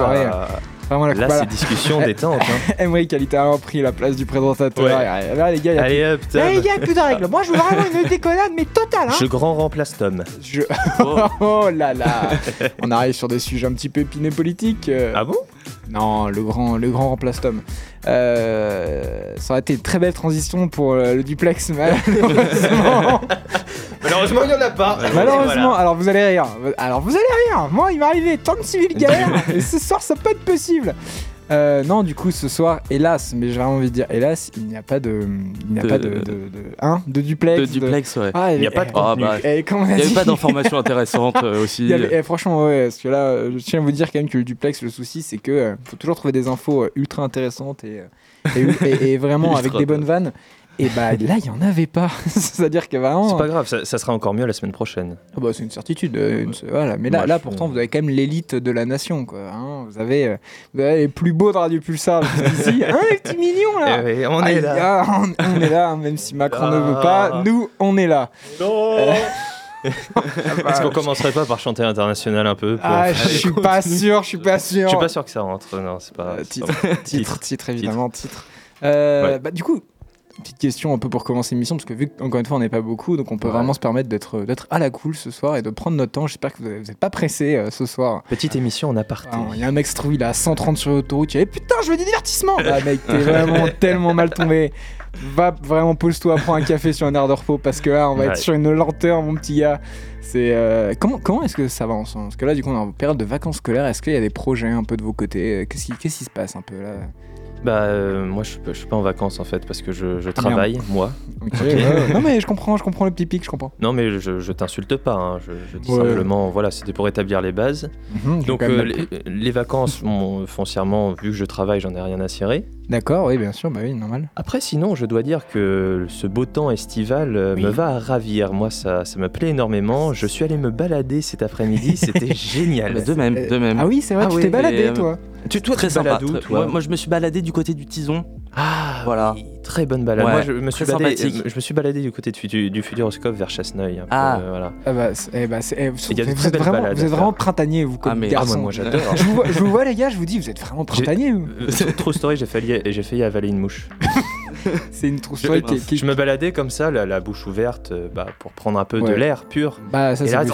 soirée. Ah, Vraiment la là, c'est discussion détente. Hein. Emmerich a littéralement pris la place du présentateur. Ouais. Là, les gars, il y a Allez. Eh, les gars, plus de règles. Moi, je veux vraiment une déconnade, mais totale, hein. Je grand remplace Tom. Je- oh là là On arrive sur des sujets un petit peu épineux politiques. euh. Ah bon? Non, le grand, le grand remplace Tom. Euh, ça aurait été une très belle transition pour euh, le duplex, malheureusement. Malheureusement, il n'y en a pas. malheureusement, alors vous allez rire. Alors vous allez rire. Moi, il m'est arrivé tant de civils galères. et ce soir, ça peut être possible. Euh, non, du coup, ce soir, hélas, mais j'ai vraiment envie de dire hélas, il n'y a pas de, il n'y a De- pas de, de, de, hein, de duplex. De duplex, ouais. Ah, Il n'y a et- pas de et- Ah, bah, a Il n'y avait pas d'informations intéressantes euh, aussi. Avait- eh, franchement, ouais, parce que là, je tiens à vous dire quand même que le duplex, le souci, c'est que euh, faut toujours trouver des infos euh, ultra intéressantes et, euh, et, et- et vraiment avec des bonnes vannes. Et bah là, il y en avait pas. C'est-à-dire que vraiment. C'est pas grave, ça, ça sera encore mieux la semaine prochaine. Ah bah, c'est une certitude. euh, une- voilà. Mais là, Moi, là, pourtant, vous avez quand même l'élite de la nation, quoi. hein. vous, avez, euh, vous avez les plus beaux de Radio Pulsar ici. Hein, les petits mignons là. Eh oui, on Ah, est là. ah, on, on est là, même si Macron ne veut Ah. pas, nous, on est là. Non Est-ce qu'on commencerait pas par chanter international un peu pour- Ah, je suis pas sûr, je suis pas sûr. Je suis pas sûr que ça rentre. Non, c'est pas. Euh, titre, pas- titre, titre, évidemment, titre. Euh, Ouais. bah, du coup, petite question un peu pour commencer l'émission, parce que vu qu'encore une fois on n'est pas beaucoup, donc on peut Ouais. vraiment se permettre d'être d'être à la cool ce soir et de prendre notre temps. J'espère que vous n'êtes pas pressés euh, ce soir. Petite émission en aparté. Il y a un mec se trouve, il à 130 sur l'autoroute, il putain, je veux du divertissement Ah mec, t'es vraiment tellement mal tombé. Va vraiment, pose-toi, prends un café sur un air de repos, parce que là, on va Ouais. être sur une lenteur, mon petit gars. C'est euh, comment comment est-ce que ça va ensemble? Parce que là, du coup, on est en période de vacances scolaires. Est-ce qu'il y a des projets un peu de vos côtés? Qu'est-ce qui, qu'est-ce qui se passe un peu là? Bah, euh, moi, je, je suis pas en vacances en fait parce que je, je travaille, moi. Ok, ouais, ouais. Non mais je comprends, je comprends le petit pic, je comprends. Non, mais je, je t'insulte pas. hein. Je, je dis Ouais. simplement, voilà, c'était pour établir les bases. Mhm, Donc, quand euh, les, les vacances, bon, foncièrement, vu que je travaille, j'en ai rien à cirer. D'accord, oui, bien sûr, bah oui, normal. Après, sinon, je dois dire que ce beau temps estival euh, Oui. me va à ravir. Moi, ça, ça me plaît énormément. Je suis allé me balader cet après-midi. C'était génial. De même, de même. Ah oui, c'est vrai, Ah tu oui, t'es baladé, euh, toi. Tu, toi, Très tu sympa. très- toi moi, moi, je me suis baladé du côté du Tison. Ah, Voilà. oui, très bonne balade. Ouais, Moi, je me, suis baladé, sympathique. je me suis baladé du côté de Futu- du Futuroscope vers Chasseneuil. peu, Ah. euh, voilà. Ah bah, c'est- eh bah, eh, vous, de êtes vraiment, vous êtes printanier, vous, comme Ah, mais- Ah, garçon. moi, moi, j'adore. je, vous vois, je vous vois, les gars, je vous dis, vous êtes vraiment printanier. Euh, True story, j'ai failli, j'ai failli avaler une mouche. C'est une trousse Je, qui, qui- je me baladais comme ça, la, la bouche ouverte, euh, bah, pour prendre un peu de Ouais. l'air pur. Bah, ça, c'est là,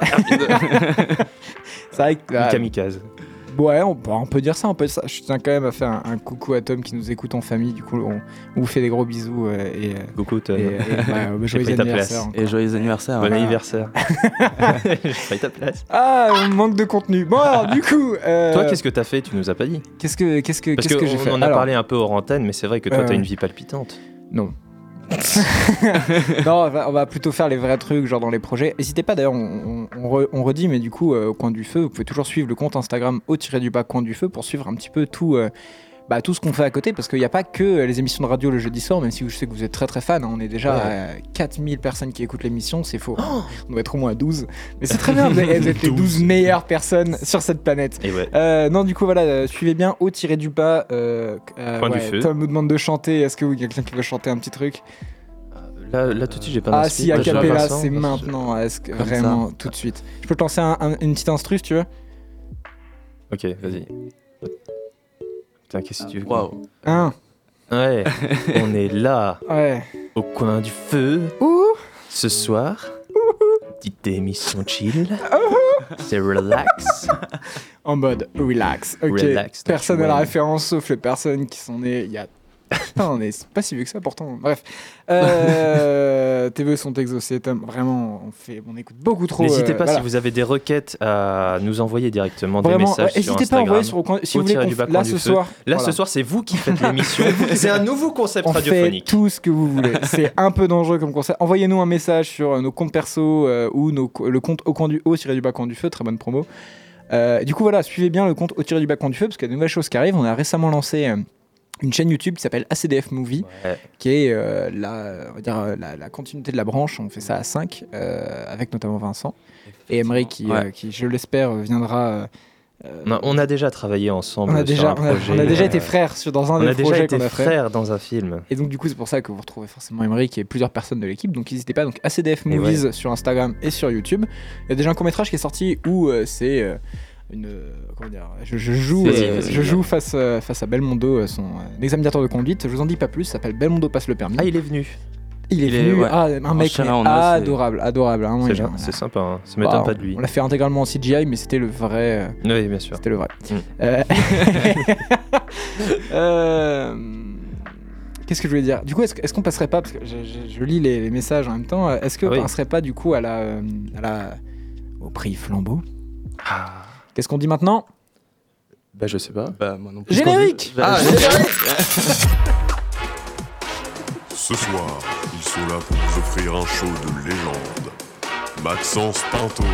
vrai que. Une ah, kamikaze. Ouais, on, bah, on peut dire ça, on peut dire ça. Je tiens quand même à faire un, un coucou à Tom qui nous écoute en famille. Du coup, on, on vous fait des gros bisous euh, et, euh, Coucou, Tom. et, et, bah, J'ai joyeux anniversaire. Et joyeux anniversaire. Bon ouais. anniversaire. J'ai pris ta place. Ah, on manque de contenu. Bon, alors, du coup. euh, Toi, qu'est-ce que t'as fait? Tu nous as pas dit. qu'est-ce que, qu'est-ce que, qu'est-ce que j'ai fait en a Alors, parlé un peu hors antenne, mais c'est vrai que toi, Euh, t'as une vie palpitante. Non. non, on va, plutôt faire les vrais trucs, genre dans les projets. N'hésitez pas d'ailleurs, on, on- on re- on redit, mais du coup, euh, au coin du feu, vous pouvez toujours suivre le compte Instagram au tiré du bas coin du feu pour suivre un petit peu tout. euh, bah, tout ce qu'on fait à côté, parce qu'il n'y a pas que les émissions de radio le jeudi soir, même si je sais que vous êtes très très fan, hein, on est déjà Ouais. à 4000 personnes qui écoutent l'émission, c'est faux. on doit être au moins à 12. Mais c'est très bien, vous êtes, les 12 meilleures personnes sur cette planète. Et ouais. Euh, non, du coup, voilà, euh, suivez bien au tiré du bas. Euh, euh, Coin du feu. Tom nous demande de chanter. Est-ce que vous- quelqu'un qui veut chanter un petit truc? Là, là, tout de suite, j'ai pas Ah, si, a Moi, j'ai cappella, Vincent, c'est que- maintenant. Est-ce que Comme vraiment, ça. tout de suite? Je peux te lancer un- un- une petite instru si tu veux? Ok, vas-y. Putain, qu'est-ce que tu veux Waouh. Un, Ouais, on est là, ouais. au coin du feu, Ouh, ce soir. Petite émission chill. C'est relax. en mode relax. Ok. Relax, Personne that's n'a la référence sauf les personnes qui sont nées il y a. On est pas si vieux que ça pourtant. Bref. Euh, tes vœux sont exaucés, Tom. Vraiment, on, fait, on écoute beaucoup trop. N'hésitez euh, pas voilà. si vous avez des requêtes à nous envoyer directement des messages ouais, n'hésitez pas à envoyer sur, si au vous voulez qu'on du bas f- là coin ce soir. Là, voilà. ce soir, c'est vous qui faites l'émission. c'est un nouveau concept On fait radiophonique. tout ce que vous voulez. C'est un peu dangereux comme concept. Envoyez-nous un message sur euh, nos comptes perso euh, ou nos le compte au coin du haut tiré du bas coin du feu. Très bonne promo. Du coup, voilà, suivez bien le compte au tiré du bas coin du feu parce qu'il y a de nouvelles choses qui arrivent. On a récemment lancé une chaîne YouTube qui s'appelle ACDF Movie, Ouais. qui est euh, la, on va dire, euh, la, la continuité de la branche. On fait ça à 5 avec notamment Vincent et Emery qui, Ouais. euh, qui, je l'espère, euh, viendra. euh, euh, On a, on déjà travaillé ensemble. on a sur déjà, un on a, projet, on a déjà euh, été frères sur, dans un On des a déjà projets été qu'on a fait. frères dans un film. Et donc du coup c'est pour ça que vous retrouvez forcément Emery et plusieurs personnes de l'équipe. Donc n'hésitez pas donc ACDF Movies sur Instagram et sur YouTube. Il y a déjà un court métrage qui est sorti où euh, c'est euh, une euh, comment dire, je, je joue, euh, je joue face, euh, face à Belmondo, euh, son euh, examinateur de conduite. Je vous en dis pas plus. Ça s'appelle Belmondo passe le permis. Ah, il est venu. il est il est- venu. ouais. Ah, un mec mais adorable, adorable. hein, C'est sympa, hein. ça m'étonne Bah, pas de lui. On l'a fait intégralement en CGI, mais c'était le vrai. euh, Oui, bien sûr. C'était le vrai. Mm. Euh, euh, Qu'est-ce que je voulais dire? Du coup, est-ce est-ce qu'on passerait pas, parce que je, je- je lis les, les messages en même temps, euh, est-ce qu'on oui. passerait pas du coup à la, euh, à la, au prix flambeau? Ah. Qu'est-ce qu'on dit maintenant? Bah, je sais pas. Bah, moi non plus. Générique Ah, Ce soir, ils sont là pour vous offrir un show de légende. Maxence Pinto,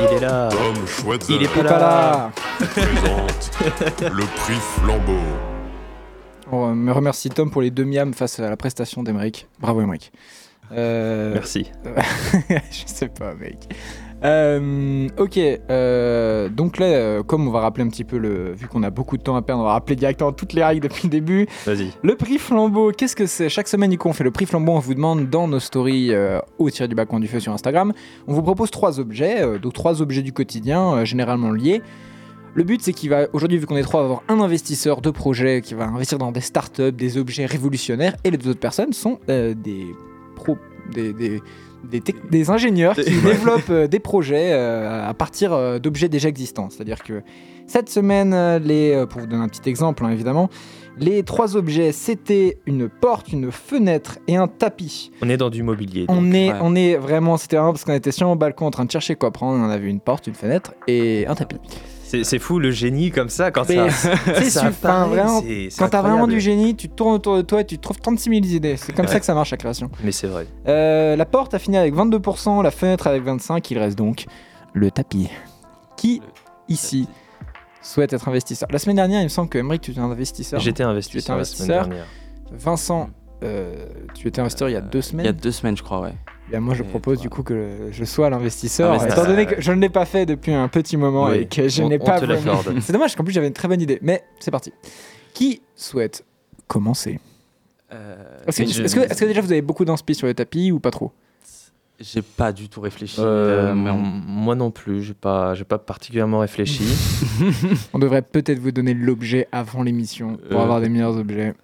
Il est là. Tom Schweitzer Il est pas là présente le prix Flambeau. On me remercie Tom pour les deux miams face à la prestation d'Emeric. Bravo Emeric. Euh, Merci. je sais pas, mec. Euh, ok, euh, donc là, euh, comme on va rappeler un petit peu le. Vu qu'on a beaucoup de temps à perdre, on va rappeler directement toutes les règles depuis le début. Vas-y. Le prix flambeau, qu'est-ce que c'est? Chaque semaine, du coup, on fait le prix flambeau. On vous demande dans nos stories euh, au tiré du bas du feu sur Instagram. On vous propose trois objets, donc trois objets du quotidien, généralement liés. Le but, c'est qu'il va, aujourd'hui, vu qu'on est trois, on va avoir un investisseur de projet qui va investir dans des startups, des objets révolutionnaires, et les deux autres personnes sont des pros, des, des, des, ingénieurs qui développent euh, des projets euh, à partir euh, d'objets déjà existants. C'est-à-dire que cette semaine, les, euh, pour vous donner un petit exemple, hein, évidemment, les trois objets, c'était une porte, une fenêtre et un tapis. On est dans du mobilier. On est, ouais. on est vraiment, c'était vraiment parce qu'on était sur mon balcon en train de chercher quoi prendre. On avait une porte, une fenêtre et un tapis. C'est fou le génie comme ça quand Mais ça. vraiment, Quand t'as vraiment du génie, tu tournes autour de toi et tu trouves 36 000 idées. C'est comme ça que ça marche la création. Mais c'est vrai. Euh, la porte a fini avec 22%, la fenêtre avec 25%, il reste donc le tapis. Qui, ici, souhaite être investisseur? La semaine dernière, il me semble que Emmerich, tu étais un investisseur. J'étais Tu étais investisseur la semaine investisseur. dernière. Vincent, euh, tu étais investisseur il y a deux Il y a semaines. deux semaines, je crois, ouais. Et moi, je Et propose toi du coup que je sois l'investisseur, Investisseur. étant donné que je ne l'ai pas fait depuis un petit moment Oui, et que je on- n'ai pas vraiment-. C'est dommage, qu'en plus j'avais une très bonne idée. Mais c'est parti. Qui souhaite commencer Euh, Est-ce que, je- est-ce que- est-ce que déjà vous avez beaucoup d'inspi sur le tapis ou pas trop J'ai pas du tout réfléchi. Euh, euh, mais on- Moi non plus, j'ai pas, j'ai pas particulièrement réfléchi. On devrait peut-être vous donner l'objet avant l'émission pour Euh, avoir des meilleurs objets.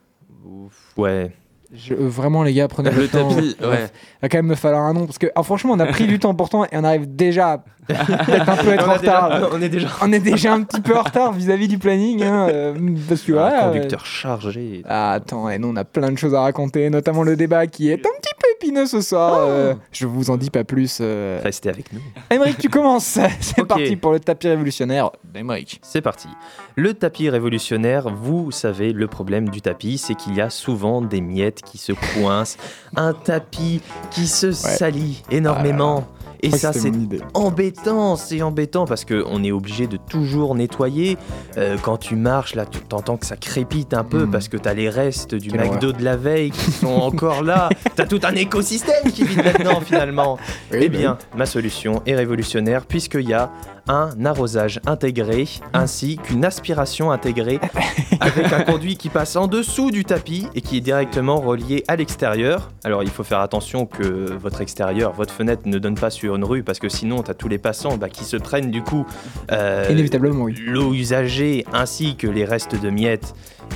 ouais. Je- euh, vraiment les gars, prenez Le le temps. tapis, Il ouais. va quand même me falloir un nom parce que ah, franchement on a pris du temps pourtant et on arrive déjà à peut-être un peu être on, en déjà- est déjà On est déjà un petit peu en retard vis-à-vis du planning hein, euh, parce que voilà, euh, conducteur chargé. Ah, attends, et nous on a plein de choses à raconter, notamment le débat qui est un petit peu épineux ce soir. Oh. euh, je vous en dis pas plus. Euh... Restez avec nous. Émeric, tu commences. C'est parti pour le tapis révolutionnaire d'Émeric. C'est parti. Le tapis révolutionnaire, vous savez, le problème du tapis, c'est qu'il y a souvent des miettes qui se coincent, un tapis qui se salit énormément. Je crois ça, c'est embêtant, c'est embêtant parce que on est obligé de toujours nettoyer. Euh, quand tu marches, là, tu t'entends que ça crépite un peu Mm. parce que t'as les restes du Quelle McDo de la veille qui sont encore là. T'as tout un écosystème qui vit là-dedans finalement. Oui, Eh bah bien, ma solution est révolutionnaire puisqu'il y a un arrosage intégré ainsi qu'une aspiration intégrée avec un conduit qui passe en dessous du tapis et qui est directement relié à l'extérieur. Alors, il faut faire attention que votre extérieur, votre fenêtre ne donne pas sur une rue parce que sinon, tu as tous les passants bah, qui se prennent du coup euh, Inévitablement, oui. l'eau usagée ainsi que les restes de miettes,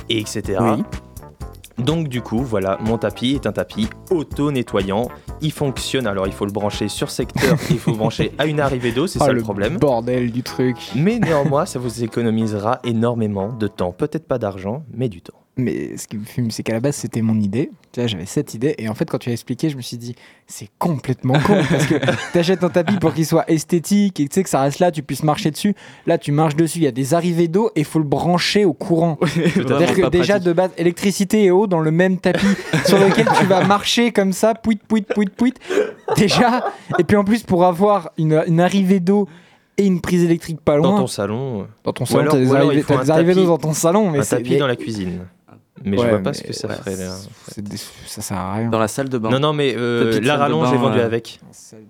et etc. Oui. Donc du coup, voilà, mon tapis est un tapis auto-nettoyant. Il fonctionne, alors il faut le brancher sur secteur, il faut brancher à une arrivée d'eau, c'est Oh, ça le problème. Bordel du truc. Mais néanmoins, ça vous économisera énormément de temps. Peut-être pas d'argent, mais du temps. Mais ce qui me fume, c'est qu'à la base, c'était mon idée. Vois, j'avais cette idée. Et en fait, quand tu as expliqué, je me suis dit, c'est complètement con. parce que t'achètes un tapis pour qu'il soit esthétique et tu sais que ça reste là, tu puisses marcher dessus. Là, tu marches dessus, il y a des arrivées d'eau et il faut le brancher au courant. C'est-à-dire que déjà, de base, électricité et eau dans le même tapis sur lequel tu vas marcher comme ça, pouit, pouit, pouit, pouit. Déjà. Et puis en plus, pour avoir une, une arrivée d'eau et une prise électrique pas loin. Dans ton salon, Dans ton salon, t'as des arrivées, d'eau dans ton salon. Mais un tapis dans la cuisine. Mais Ouais, je vois pas ce que ça ouais, ferait là. c'est des- Ça sert à rien. Dans la salle de bain. Non, non, mais euh, la rallonge est vendue euh, avec.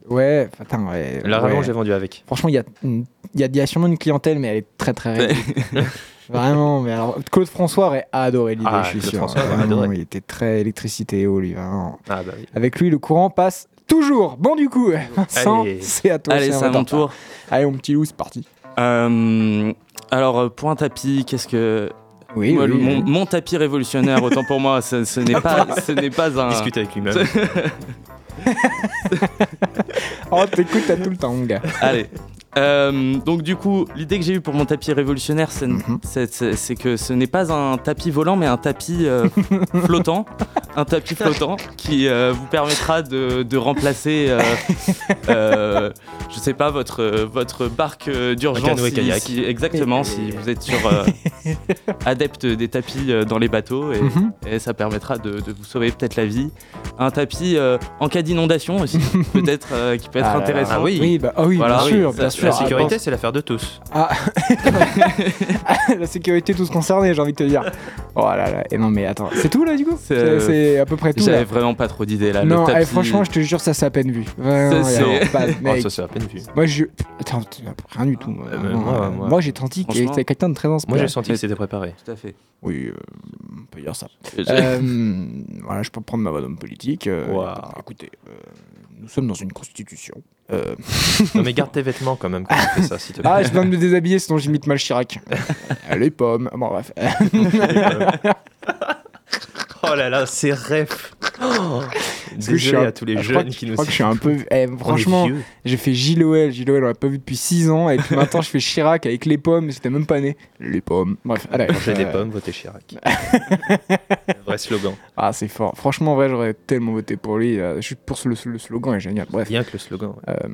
Ouais, attends, ouais. La ouais. rallonge est vendue avec. Franchement, il y a, une- y, a, il y a sûrement une clientèle, mais elle est très très. Vraiment, mais alors Claude François aurait adoré l'idée, Ah, je suis Claude sûr. François aurait Vraiment, adoré. Il était très électricité et eau, lui. vraiment. Ah bah oui. Avec lui, le courant passe toujours. Bon, du coup, Vincent, c'est à toi. Allez, c'est à mon tour. Allez, mon petit loup, c'est parti. Euh, alors, pour un tapis, qu'est-ce que. Oui, Moi, oui, le- mon, oui. mon tapis révolutionnaire, autant pour moi, ce, ce n'est pas, ce n'est pas un. Discuter avec lui-même. Oh, t'écoutes, t'as tout le temps, mon gars. Allez. Euh, donc du coup, l'idée que j'ai eue pour mon tapis révolutionnaire, c'est Mhm. que ce n'est pas un tapis volant, mais un tapis euh, flottant, un tapis flottant qui euh, vous permettra de, de remplacer, euh, euh, je sais pas, votre votre barque d'urgence. Si- exactement, si vous êtes sur euh, adepte des tapis euh, dans les bateaux, et, Mhm. et ça permettra de, de vous sauver peut-être la vie. Un tapis euh, en cas d'inondation aussi, peut-être, euh, qui peut être Ah intéressant. Ah oui. Oui, bah, oui, Voilà, bien oui, sûr, ça- bien la sûr. La sécurité, c'est l'affaire de tous. Ah, la sécurité tous concernés, j'ai envie de te dire. Oh là là, et non mais attends, c'est tout là du coup C'est, euh, à peu près tout J'avais vraiment pas trop d'idées là. Non, le tapis... eh, franchement, je te jure, ça c'est à peine vu. Vraiment, Ça, c'est- Oh, ça, c'est à peine vu. moi je. Attends, rien du tout. moi. Euh, Vraiment, moi- euh, moi- moi, j'ai senti que c'était quelqu'un de très Moi, inspiré. j'ai senti que c'était préparé. Tout à fait. Oui, euh, on peut dire ça. Euh, voilà, je peux prendre ma voix d'homme politique. euh, Waouh. Écoutez, euh, nous sommes dans une constitution. Euh, Non, mais garde tes vêtements quand même quand tu fais ça, s'il te plaît. Ah, je viens de me déshabiller, sinon j'imite mal Chirac. Euh, Les pommes. Bon, bref. Oh là là, c'est rêve. Oh, Je suis Désolé à tous les je crois jeunes que- Je nous crois que je suis un peu. eh, On est franchement, j'ai fait Gilles OL. Gilles OL, on l'a pas vu depuis 6 ans. Et puis maintenant, je fais Chirac avec les pommes. J'étais même pas né. Les pommes. Bref, allez. Mangez des euh, pommes, votez Chirac. Vrai slogan. Ah, c'est fort. Franchement, en vrai, j'aurais tellement voté pour lui. euh, Juste pour ce- le, le slogan est génial. Bref. Rien que le slogan. ouais. Euh,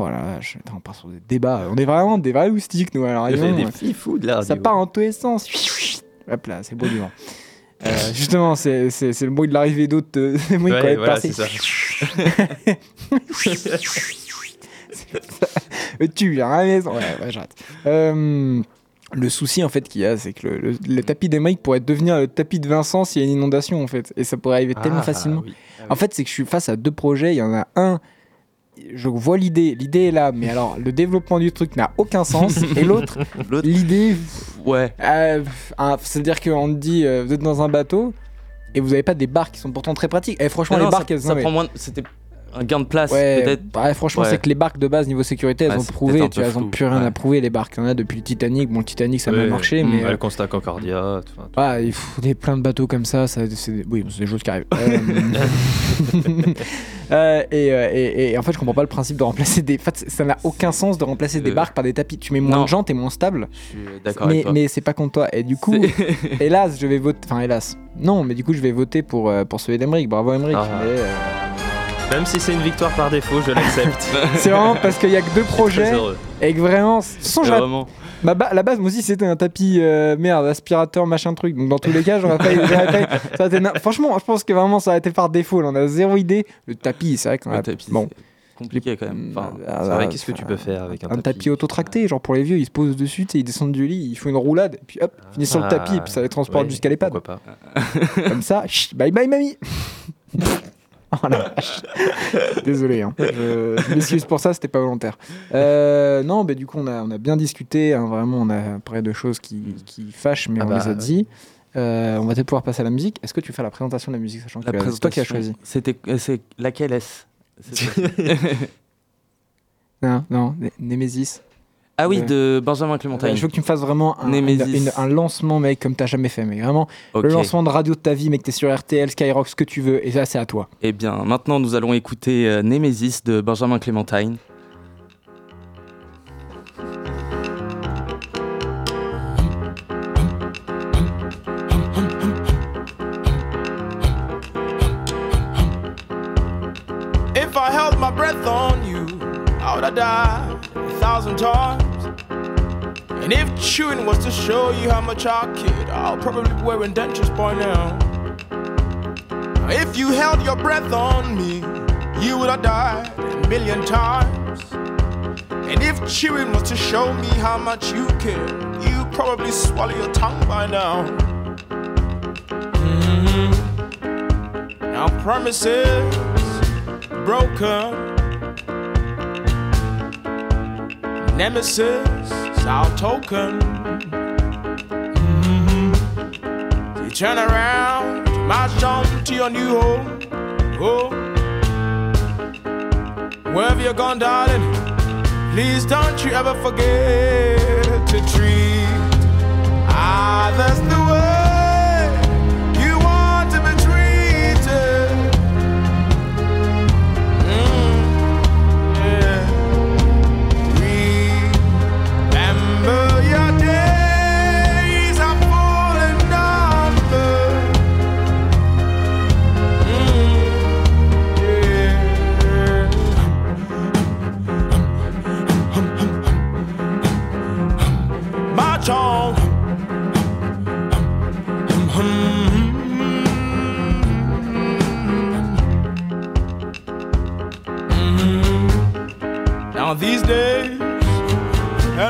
oh vache, attends, on part sur des débats. On est vraiment des vrais loustiques, nous. Alors, des euh, fifous de la ça part en tous les sens. Hop là, c'est le bruit du vent. Euh, justement, c'est c'est- c'est le bruit de l'arrivée c'est le bruit Ouais, quand voilà, c'est ça. Euh, tu à la maison. Ouais, ouais, j'arrête. Euh, le souci en fait qu'il y a, c'est que le, le- le tapis d'Emeric pourrait devenir le tapis de Vincent s'il y a une inondation en fait, et ça pourrait arriver tellement Ah, facilement. oui. En fait, c'est que je suis face à deux projets. Il y en a un, je vois l'idée, l'idée est là, mais alors le développement du truc n'a aucun sens. et l'autre, l'idée, ouais. euh, c'est-à-dire qu'on te dit, euh, vous êtes dans un bateau et vous n'avez pas des barques qui sont pourtant très pratiques. Et franchement, Ah les barques, ça, elles ça non, mais- prend moins. C'était un gain de place Ouais, peut-être. ouais, franchement, Ouais. c'est que les barques de base niveau sécurité, elles ont prouvé, tu vois, elles ont plus rien à prouver les barques. Il y en a depuis le Titanic. Bon, le Titanic, ça a mal marché, mais euh, le constat Concordia. ah, il faut des plein de bateaux comme ça. ça c'est oui, c'est des choses qui arrivent. Euh, euh, et, et- et en fait, je comprends pas le principe de remplacer des. En fait, ça n'a aucun sens de remplacer des barques par des tapis. Tu mets moins non. de jantes et moins stable. Je suis d'accord Mais, mais c'est pas contre toi. Et du coup, hélas, je vais voter. Enfin, hélas. Non, mais du coup, je vais voter pour, euh, pour d'Emeric. Bravo, Emeric. Ah. Même si c'est une victoire par défaut, je l'accepte. c'est vraiment parce qu'il y a que deux projets et que vraiment. Sans C'est vraiment. Ma ba- la base, moi aussi, c'était un tapis euh, merde, aspirateur, machin truc. Donc, dans tous les cas, j'aurais pas. ça été Franchement, je pense que vraiment, ça a été par défaut. là. On a zéro idée. Le tapis, c'est vrai qu'on a. Le tapis, bon, c'est compliqué quand même. Enfin, Ah, C'est là, vrai, qu'est-ce que tu peux faire avec un, un tapis autotracté, genre pour les vieux, ils se posent dessus, ils descendent du lit, ils font une roulade, et puis hop, ils finissent sur le Ah, tapis, et puis ça les transporte ouais, jusqu'à l'EHPAD. Pourquoi pas Comme ça, bye bye mamie Oh la vache. Désolé, hein. je, je m'excuse pour ça, c'était pas volontaire. Euh, non, mais du coup, on a, on a bien discuté, hein, vraiment, on a parlé de choses qui, qui fâchent, mais Ah on bah, les a dit. Euh, on va peut-être pouvoir passer à la musique. Est-ce que tu fais la présentation de la musique, sachant que c'est toi qui as choisi C'était, euh, c'est laquelle est-ce? Non, non, Né- Némésis. Ah oui, de Benjamin Clémentine. Il faut que tu me fasses vraiment un, Némésis. une- une- un lancement, mec, comme t'as jamais fait, mais vraiment. Le lancement de radio de ta vie, mec, t'es sur RTL, Skyrock, ce que tu veux, et ça, c'est à toi. Eh bien, maintenant, nous allons écouter euh, Némésis de Benjamin Clémentine. If I held my breath on you, I would have died a thousand times. And if chewing was to show you how much I kid, I'll probably be wearing dentures by now. If you held your breath on me, you would have died a million times. And if chewing was to show me how much you care, you'd probably swallow your tongue by now. Mhm. Now promises broken. Nemesis, token. Mhm. You turn around, march on to your new home. Oh, wherever you're gone, darling, Please don't you ever forget to treat others the way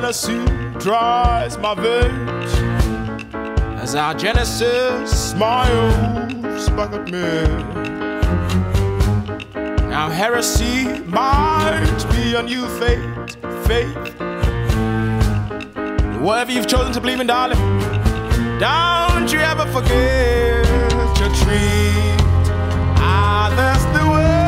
Hennessy dries my veins as our Genesis smiles back at me. Now heresy might be a new faith, faith. Whatever you've chosen to believe in, darling, don't you ever forget to treat ah, others the way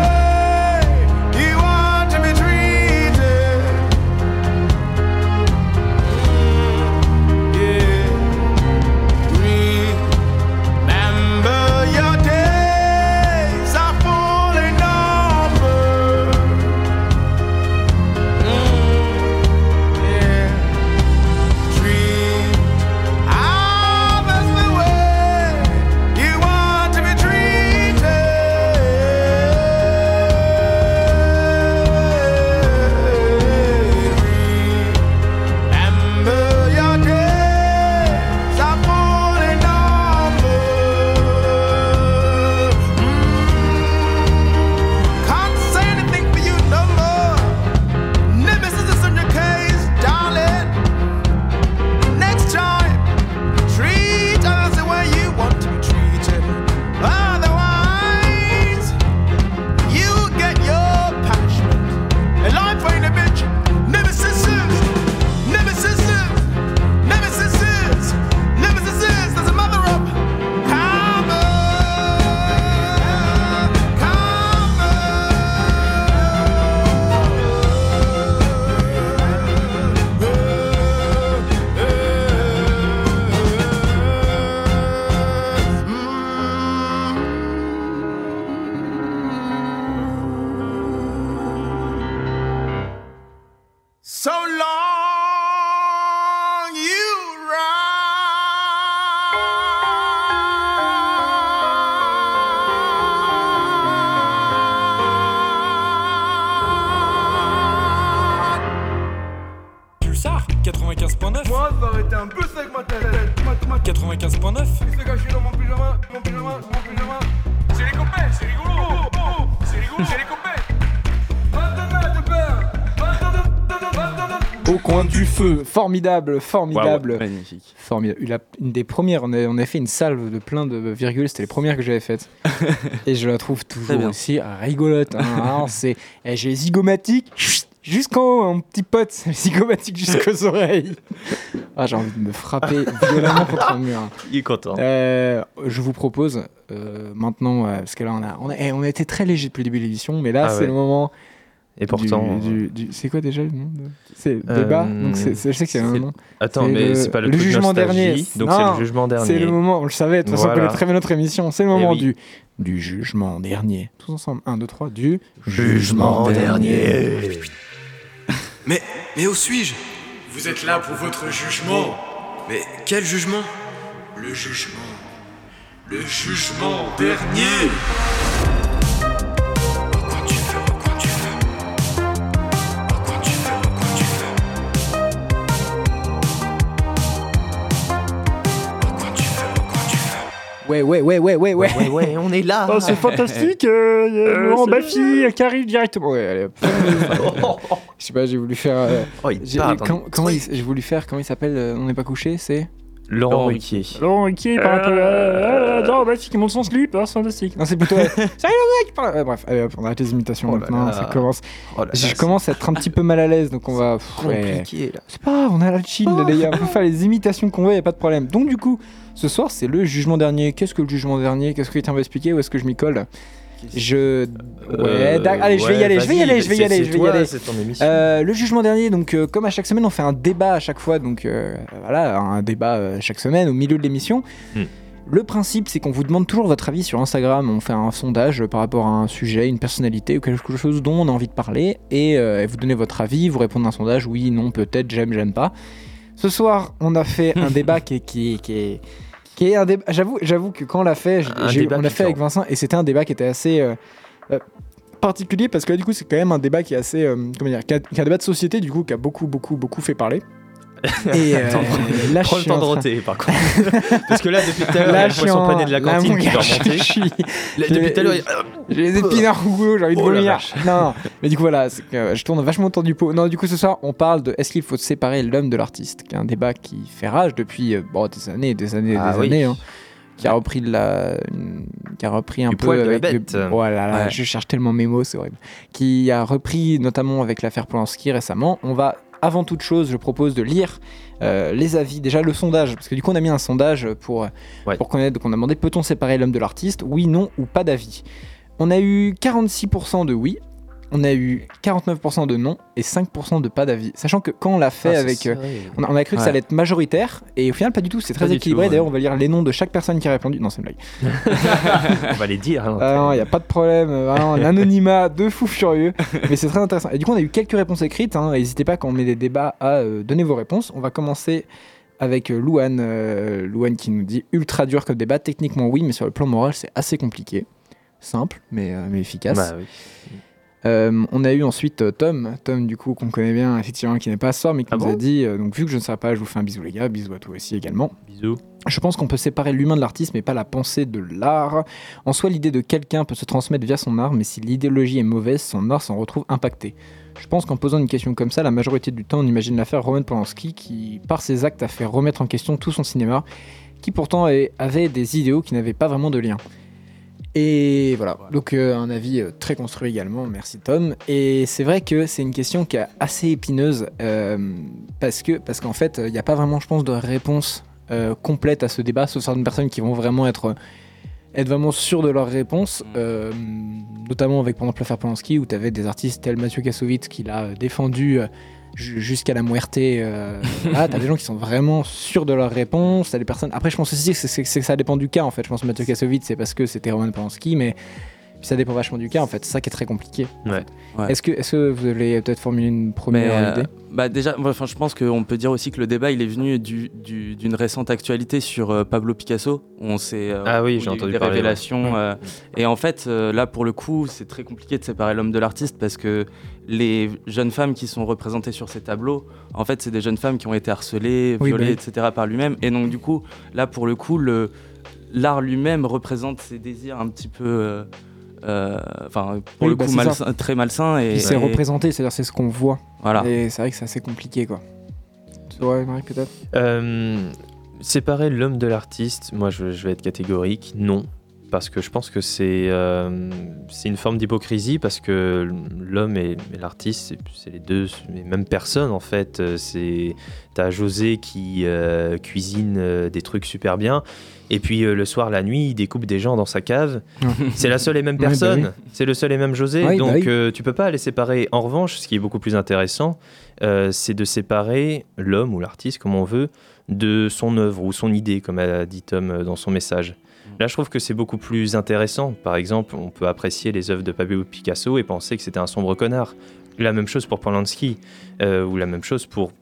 feu, formidable, formidable. Magnifique. Formidable. Une des premières, on a, on a fait une salve de plein de virgules, c'était les premières que j'avais faites. et je la trouve toujours aussi rigolote. hein. C'est, eh, j'ai zygomatique chut, jusqu'en haut, mon petit pote, zygomatique jusqu'aux oreilles. Ah, j'ai envie de me frapper violemment contre un mur. Il est content. Euh, je vous propose euh, maintenant, euh, parce que là on a, on, a, eh, on a été très léger depuis le début de l'émission, mais là Ah c'est ouais. le moment. Et pourtant. du, du- du- c'est quoi déjà le nom de- C'est Euh, débat. Donc c'est, c'est- je sais qu'il y a un nom. Attends, mais le- c'est pas le, jugement dernier. Donc Non, c'est le jugement dernier. C'est le moment, on le savait. De toute façon, on connaît très bien notre émission. C'est le moment oui. du du jugement dernier. Tous ensemble, 1, 2, 3, du Jugement dernier. Mais, mais où suis-je? Vous êtes là pour votre jugement Mais quel jugement? Le jugement. Le jugement dernier Ouais, ouais, ouais, ouais, ouais, ouais. Ouais, ouais, on est là. Oh, c'est fantastique! Il y a Laurent Baffy qui arrive directement. Ouais, allez, hop. Je sais pas, j'ai voulu faire. euh, Oh, il j'ai, part, comment, attendez. comment il- j'ai voulu faire, comment il s'appelle euh, On n'est pas couché, c'est. Laurent Ruquier. Laurent Ruquier il parle un peu. Euh, Laurent Baffy qui monte son slip, hein, c'est fantastique. Non, c'est plutôt. euh, Salut le mec! parle- Ouais, bref, allez hop, on arrête les imitations Oh là maintenant, là. ça commence. Oh là là, Je c'est commence à être un petit peu mal à l'aise, donc on va. pff, ouais. compliqué là. C'est pas grave, on a la chill, les gars. On peut faire les imitations qu'on veut, y a pas de problème. Donc, du coup, ce soir, c'est le jugement dernier. Qu'est-ce que le jugement dernier? Qu'est-ce que quelqu'un va expliquer? Où est-ce que je m'y colle? Je. Ouais, Euh, allez, je vais y aller, je vais y aller, je vais y aller, je vais y aller. C'est ton émission. Euh, le jugement dernier, donc euh, comme à chaque semaine, on fait un débat à chaque fois, donc euh, voilà, un débat chaque semaine au milieu de l'émission. Hmm. Le principe, c'est qu'on vous demande toujours votre avis sur Instagram. On fait un sondage par rapport à un sujet, une personnalité ou quelque chose dont on a envie de parler, et euh, vous donnez votre avis, vous répondez à un sondage, oui, non, peut-être, j'aime, j'aime pas. Ce soir, on a fait un débat qui est, qui est un débat. J'avoue, j'avoue que quand on l'a fait, j'ai- on l'a fait avec. Vincent, et c'était un débat qui était assez euh, euh, particulier parce que là, du coup, c'est quand même un débat qui est assez, euh, comment dire, qui a- qui un débat de société du coup qui a beaucoup, beaucoup, beaucoup fait parler. Et euh, là, je Prends le temps de train- roter, par contre. Parce que là, depuis tout à l'heure, il y a Là, le je suis poisson en- pané de la là, cantine mon qui doit remonter. suis- Là, Depuis tout à l'heure, J'ai les épinards au goût, j'ai envie de Oh la vomir. Non. Mais du coup, voilà, que, je tourne vachement autour du pot. Non, du coup, ce soir, on parle de est-ce qu'il faut séparer l'homme de l'artiste, qui est un débat qui fait rage depuis euh, bon, des années, des années, Ah des oui. années. hein, qui a repris de la, qui a repris un Du peu de la avec le- bête. voilà, là, Ouais. je cherche tellement mes mots, c'est horrible. Qui a repris notamment avec l'affaire Polanski récemment. On va avant toute chose, je propose de lire euh, les avis, déjà le sondage, parce que du coup on a mis un sondage pour, Ouais. pour connaître, donc on a demandé peut-on séparer l'homme de l'artiste, oui, non ou pas d'avis? On a eu 46% de oui, on a eu 49% de non et 5% de pas d'avis. Sachant que quand on l'a fait Ah, avec... euh, on a, on a cru que ça allait être majoritaire et au final pas du tout, c'est très équilibré. D'ailleurs on va lire les noms de chaque personne qui a répondu. Non c'est une blague. On va les dire. hein. Ah non, il n'y a pas de problème. Vraiment, un anonymat de fou furieux. Mais c'est très intéressant. Et du coup, on a eu quelques réponses écrites. hein. N'hésitez pas quand on met des débats à euh, donner vos réponses. On va commencer avec euh, Louane. euh, Louane qui nous dit ultra dur comme débat. Techniquement, oui, mais sur le plan moral, c'est assez compliqué. Simple, mais, euh, mais efficace. Bah oui. Euh, on a eu ensuite euh, Tom, Tom du coup qu'on connaît bien, effectivement, qui n'est pas soir, mais qui Ah nous bon? a dit, euh, donc vu que je ne serai pas, je vous fais un bisou les gars, bisous à toi aussi également. Bisous. Je pense qu'on peut séparer l'humain de l'artiste, mais pas la pensée de l'art. En soi, l'idée de quelqu'un peut se transmettre via son art, mais si l'idéologie est mauvaise, son art s'en retrouve impacté. Je pense qu'en posant une question comme ça, la majorité du temps, on imagine l'affaire Roman Polanski, qui, par ses actes, a fait remettre en question tout son cinéma, qui pourtant avait des idéaux qui n'avaient pas vraiment de lien. Et voilà, donc euh, un avis euh, très construit également, merci Tom. Et c'est vrai que c'est une question qui est assez épineuse, euh, parce que parce qu'en fait, il n'y a pas vraiment, je pense, de réponse complète à ce débat, sauf certaines personnes qui vont vraiment être, être vraiment sûres de leur réponse, euh, notamment avec par exemple l'affaire Polanski, où tu avais des artistes tels Mathieu Kassovitz qui l'a défendu jusqu'à la muerte. Euh, là, tu as des gens qui sont vraiment sûrs de leur réponse, t'as des personnes... Après, je pense aussi que, c'est que ça dépend du cas, en fait. Je pense que Mathieu Kassovitz, c'est parce que c'était Roman Polanski, mais ça dépend vachement du cas, en fait. C'est ça qui est très compliqué. Ouais. Ouais. Est-ce que, est que vous allez peut-être formuler une première Mais, euh, idée? bah déjà, enfin, je pense qu'on peut dire aussi que le débat il est venu du- du- d'une récente actualité sur euh, Pablo Picasso. où On s'est euh, Ah oui, j'ai entendu des parler, ouais. révélations. euh, et en fait, euh, là pour le coup, c'est très compliqué de séparer l'homme de l'artiste parce que les jeunes femmes qui sont représentées sur ces tableaux, en fait, c'est des jeunes femmes qui ont été harcelées, Oui, violées, bah etc. par lui-même. Et donc du coup, là pour le coup, l'art lui-même représente ses désirs un petit peu. Euh, euh, Enfin, pour Oui, le bah, coup, malsain- très malsain. Et, c'est et- représenté, c'est-à-dire c'est ce qu'on voit. Voilà. Et c'est vrai que c'est assez compliqué, quoi. Ouais, Marie, peut-être? Euh, séparer l'homme de l'artiste, moi je, je vais être catégorique, non. Parce que je pense que c'est euh, c'est une forme d'hypocrisie, parce que l'homme et, et l'artiste, c'est- les deux les mêmes personnes en fait. C'est T'as José qui euh, cuisine des trucs super bien, et puis euh, le soir, la nuit, il découpe des gens dans sa cave. c'est la seule et même Ouais, bah personne, c'est le seul et même José. Bah donc oui. euh, tu peux pas les séparer. En revanche, ce qui est beaucoup plus intéressant, euh, c'est de séparer l'homme ou l'artiste, comme on veut, de son œuvre ou son idée, comme a dit Tom dans son message. Là, je trouve que c'est beaucoup plus intéressant. Par exemple, on peut apprécier les œuvres de Pablo Picasso et penser que c'était un sombre connard. La même chose pour Polanski, ou la même chose pour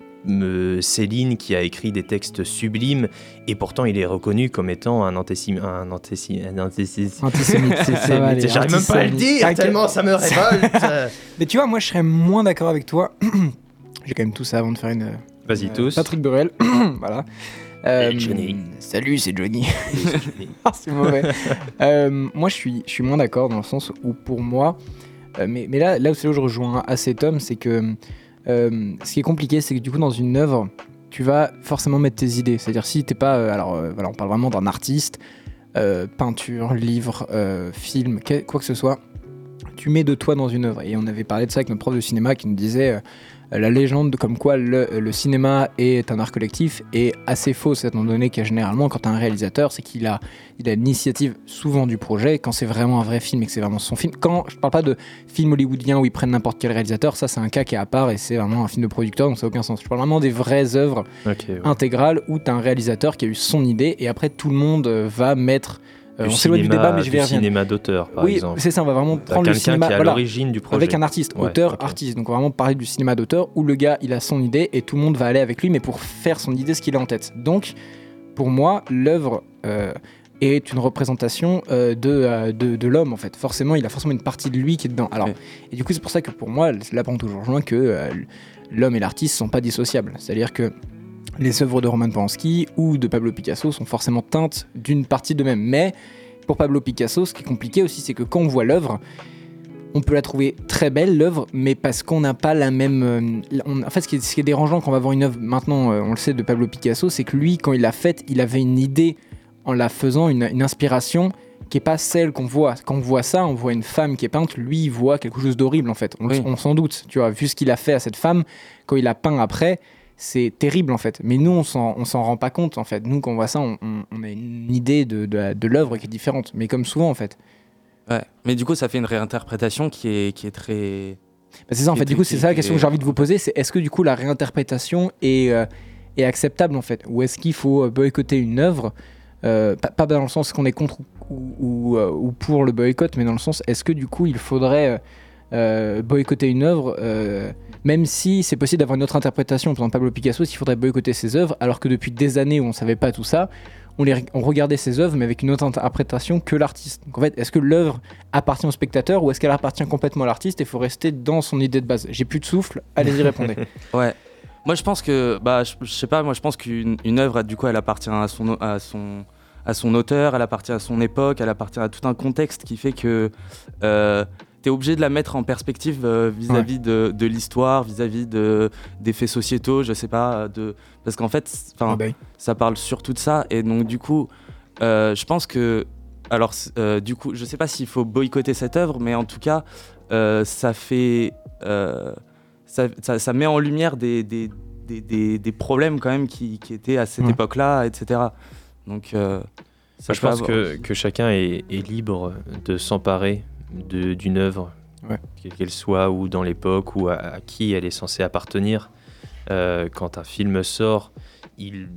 Céline qui a écrit des textes sublimes et pourtant il est reconnu comme étant un antécime, un Antisémite, J'arrive même pas à le antisémite. dire tellement ça me révolte. Mais tu vois, moi, je serais moins d'accord avec toi. J'ai quand même tout ça avant de faire une. Vas-y euh, tous. Patrick Burel. voilà. Euh, Johnny. Salut, c'est Johnny. Ah, c'est mauvais. Euh, moi, je suis, je suis moins d'accord dans le sens où, pour moi, euh, mais, mais là, là où c'est là où je rejoins assez Tom, c'est que euh, ce qui est compliqué, c'est que du coup, dans une œuvre, tu vas forcément mettre tes idées. C'est-à-dire, si t'es pas. euh, alors, euh, voilà, on parle vraiment d'un artiste, peinture, livre, film, quoi que ce soit. tu mets de toi dans une œuvre. Et on avait parlé de ça avec notre prof de cinéma qui nous disait la légende comme quoi le, le cinéma est un art collectif est assez fausse, étant donné que généralement, quand tu as un réalisateur, c'est qu'il a, il a l'initiative souvent du projet. Quand c'est vraiment un vrai film et que c'est vraiment son film. Quand je parle pas de film hollywoodien où ils prennent n'importe quel réalisateur, ça c'est un cas qui est à part et c'est vraiment un film de producteur, donc ça n'a aucun sens. Je parle vraiment des vraies œuvres Ok, ouais. intégrale où tu as un réalisateur qui a eu son idée et après tout le monde euh, va mettre. Euh, on s'éloigne du cinéma- débat, mais je vais revenir. cinéma d'auteur, par Oui, exemple. c'est ça, on va vraiment T'as prendre le cinéma qui est à voilà, l'origine du projet. avec un artiste, Ouais, auteur, artiste. Donc on va vraiment parler du cinéma d'auteur où le gars il a son idée et tout le monde va aller avec lui, mais pour faire son idée, ce qu'il a en tête. Donc pour moi, l'œuvre euh, est une représentation euh, de, euh, de, de l'homme en fait. Forcément, il a forcément une partie de lui qui est dedans. Alors, Ouais. et du coup, c'est pour ça que pour moi, là, prend toujours rejoint que l'homme et l'artiste sont pas dissociables. C'est-à-dire que les œuvres de Roman Polanski ou de Pablo Picasso sont forcément teintes d'une partie d'eux-mêmes. Mais pour Pablo Picasso, ce qui est compliqué aussi, c'est que quand on voit l'œuvre, on peut la trouver très belle, l'œuvre, mais parce qu'on n'a pas la même. euh, on- en fait, ce qui, est, ce qui est dérangeant quand on va voir une œuvre, maintenant, euh, on le sait, de Pablo Picasso, c'est que lui, quand il l'a faite, il avait une idée en la faisant, une, une inspiration qui est pas celle qu'on voit. Quand on voit ça, on voit une femme qui est peinte, lui, il voit quelque chose d'horrible, en fait. On, Oui. on s'en doute, tu vois, vu ce qu'il a fait à cette femme, quand il a peint après, c'est terrible, en fait. Mais nous, on s'en rend pas compte, en fait. Nous, quand on voit ça, on, on- on a une idée de, de, de l'œuvre qui est différente. Mais comme souvent, en fait. Ouais. Mais du coup, ça fait une réinterprétation qui est, qui est très. Bah, c'est ça, en fait. Du coup, c'est ça la question est- que j'ai envie de vous poser. C'est est-ce que du coup la réinterprétation est, euh, est acceptable en fait, ou est-ce qu'il faut euh, boycotter une œuvre, euh, pas, pas dans le sens qu'on est contre ou, ou, ou pour le boycott, mais dans le sens est-ce que du coup il faudrait euh, euh, boycotter une œuvre, euh, même si c'est possible d'avoir une autre interprétation. Par exemple, Pablo Picasso, s'il faudrait boycotter ses œuvres, alors que depuis des années où on savait pas tout ça. On, les, on regardait ses œuvres, mais avec une autre interprétation que l'artiste. Donc en fait, est-ce que l'œuvre appartient au spectateur ou est-ce qu'elle appartient complètement à l'artiste et il faut rester dans son idée de base? J'ai plus de souffle, allez-y répondez. Ouais. Moi, je pense que, bah, je, je sais pas, moi, je pense qu'une une œuvre, du coup, elle appartient à son, à son, à son auteur, elle appartient à son époque, elle appartient à tout un contexte qui fait que euh, tu es obligé de la mettre en perspective euh, vis-à-vis de, de l'histoire, vis-à-vis de, des faits sociétaux, je sais pas, de, parce qu'en fait, Ah bah ça parle surtout de ça, et donc, du coup, euh, je pense que, alors, euh, du coup, je sais pas s'il faut boycotter cette œuvre, mais en tout cas, euh, ça fait. euh, ça, ça- ça met en lumière des, des, des, des- des problèmes quand même qui, qui étaient à cette Ouais. époque-là, etc. Donc, euh, ça Moi, je pense avoir- que, que chacun est, est libre de s'emparer d'une œuvre, Ouais. quelle qu'elle soit, ou dans l'époque, ou à, à qui elle est censée appartenir. Euh, quand un film sort, il,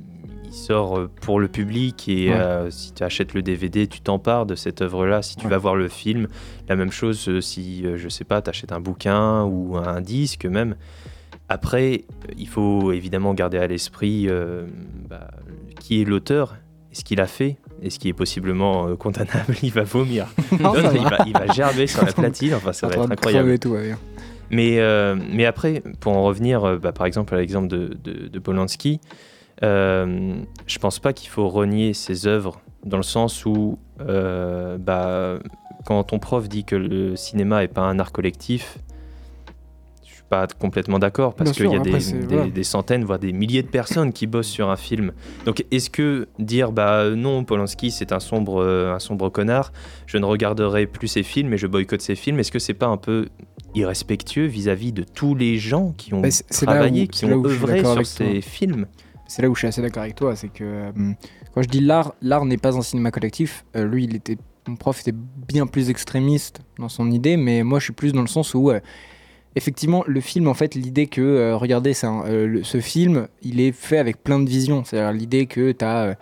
il sort pour le public et Ouais. euh, si tu achètes le DVD, tu t'empares de cette œuvre-là. Si tu Ouais. vas voir le film, la même chose euh, si, je sais pas, tu achètes un bouquin ou un disque même. Après, il faut évidemment garder à l'esprit euh, bah, qui est l'auteur et ce qu'il a fait et ce qui est possiblement euh, condamnable. Il va vomir. Non, il, va. va, il va gerber sur la platine. Enfin, ça va être incroyable. crever tout, ouais. Mais, euh, mais après, pour en revenir, euh, bah, par exemple, à l'exemple de, de, de Polanski, euh, je pense pas qu'il faut renier ses œuvres dans le sens où, bah, quand ton prof dit que le cinéma est pas un art collectif, pas complètement d'accord parce qu'il y a des, après, c'est- des- voilà. des centaines, voire des milliers de personnes qui bossent sur un film. Donc, est-ce que dire, bah non, Polanski c'est un sombre, euh, un sombre connard, je ne regarderai plus ses films et je boycotte ses films, est-ce que c'est pas un peu irrespectueux vis-à-vis de tous les gens qui ont Bah, travaillé, où- qui ont œuvré sur ces films? C'est là où je suis assez d'accord avec toi, c'est que euh, quand je dis l'art, l'art n'est pas un cinéma collectif. euh, lui, il était, mon prof était bien plus extrémiste dans son idée, mais moi, je suis plus dans le sens où, euh, effectivement, le film, en fait, l'idée que, euh, regardez, un- euh, ce film, il est fait avec plein de visions. C'est-à-dire l'idée que tu as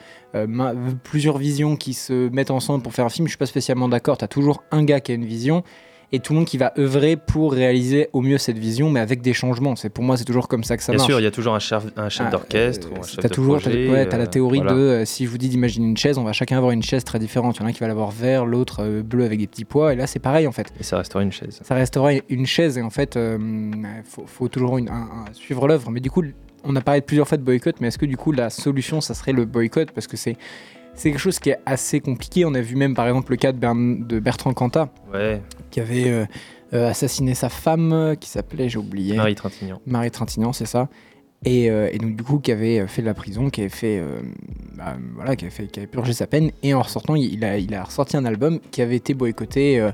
plusieurs visions qui se mettent ensemble pour faire un film. Je suis pas spécialement d'accord. Tu as toujours un gars qui a une vision. Et tout le monde qui va œuvrer pour réaliser au mieux cette vision, mais avec des changements. C'est pour moi, c'est toujours comme ça que ça Bien marche. sûr, il y a toujours un chef, un chef Ah, d'orchestre euh, chef t'as de toujours, projet. ouais, la euh, théorie voilà. de euh, si je vous dis d'imaginer une chaise, on va chacun avoir une chaise très différente. Il y en a un qui va l'avoir vert, l'autre euh, bleu avec des petits pois. Et là, c'est pareil en fait. Et ça restera une chaise. Ça restera une chaise et en fait, il faut, faut toujours une- un- un- suivre l'œuvre. Mais du coup, on a parlé plusieurs fois de boycott, mais est-ce que du coup la solution, ça serait le boycott? Parce que c'est c'est quelque chose qui est assez compliqué. On a vu même par exemple le cas de, Bern- de Bertrand Cantat Ouais, qui avait euh, euh, assassiné sa femme, euh, qui s'appelait, j'ai oublié. Marie Trintignant. Marie Trintignant, c'est ça. Et, euh, et donc du coup, qui avait fait de la prison, qui avait fait, bah, voilà, qui avait, fait, qui avait purgé sa peine. Et en ressortant, il a, il a ressorti un album qui avait été boycotté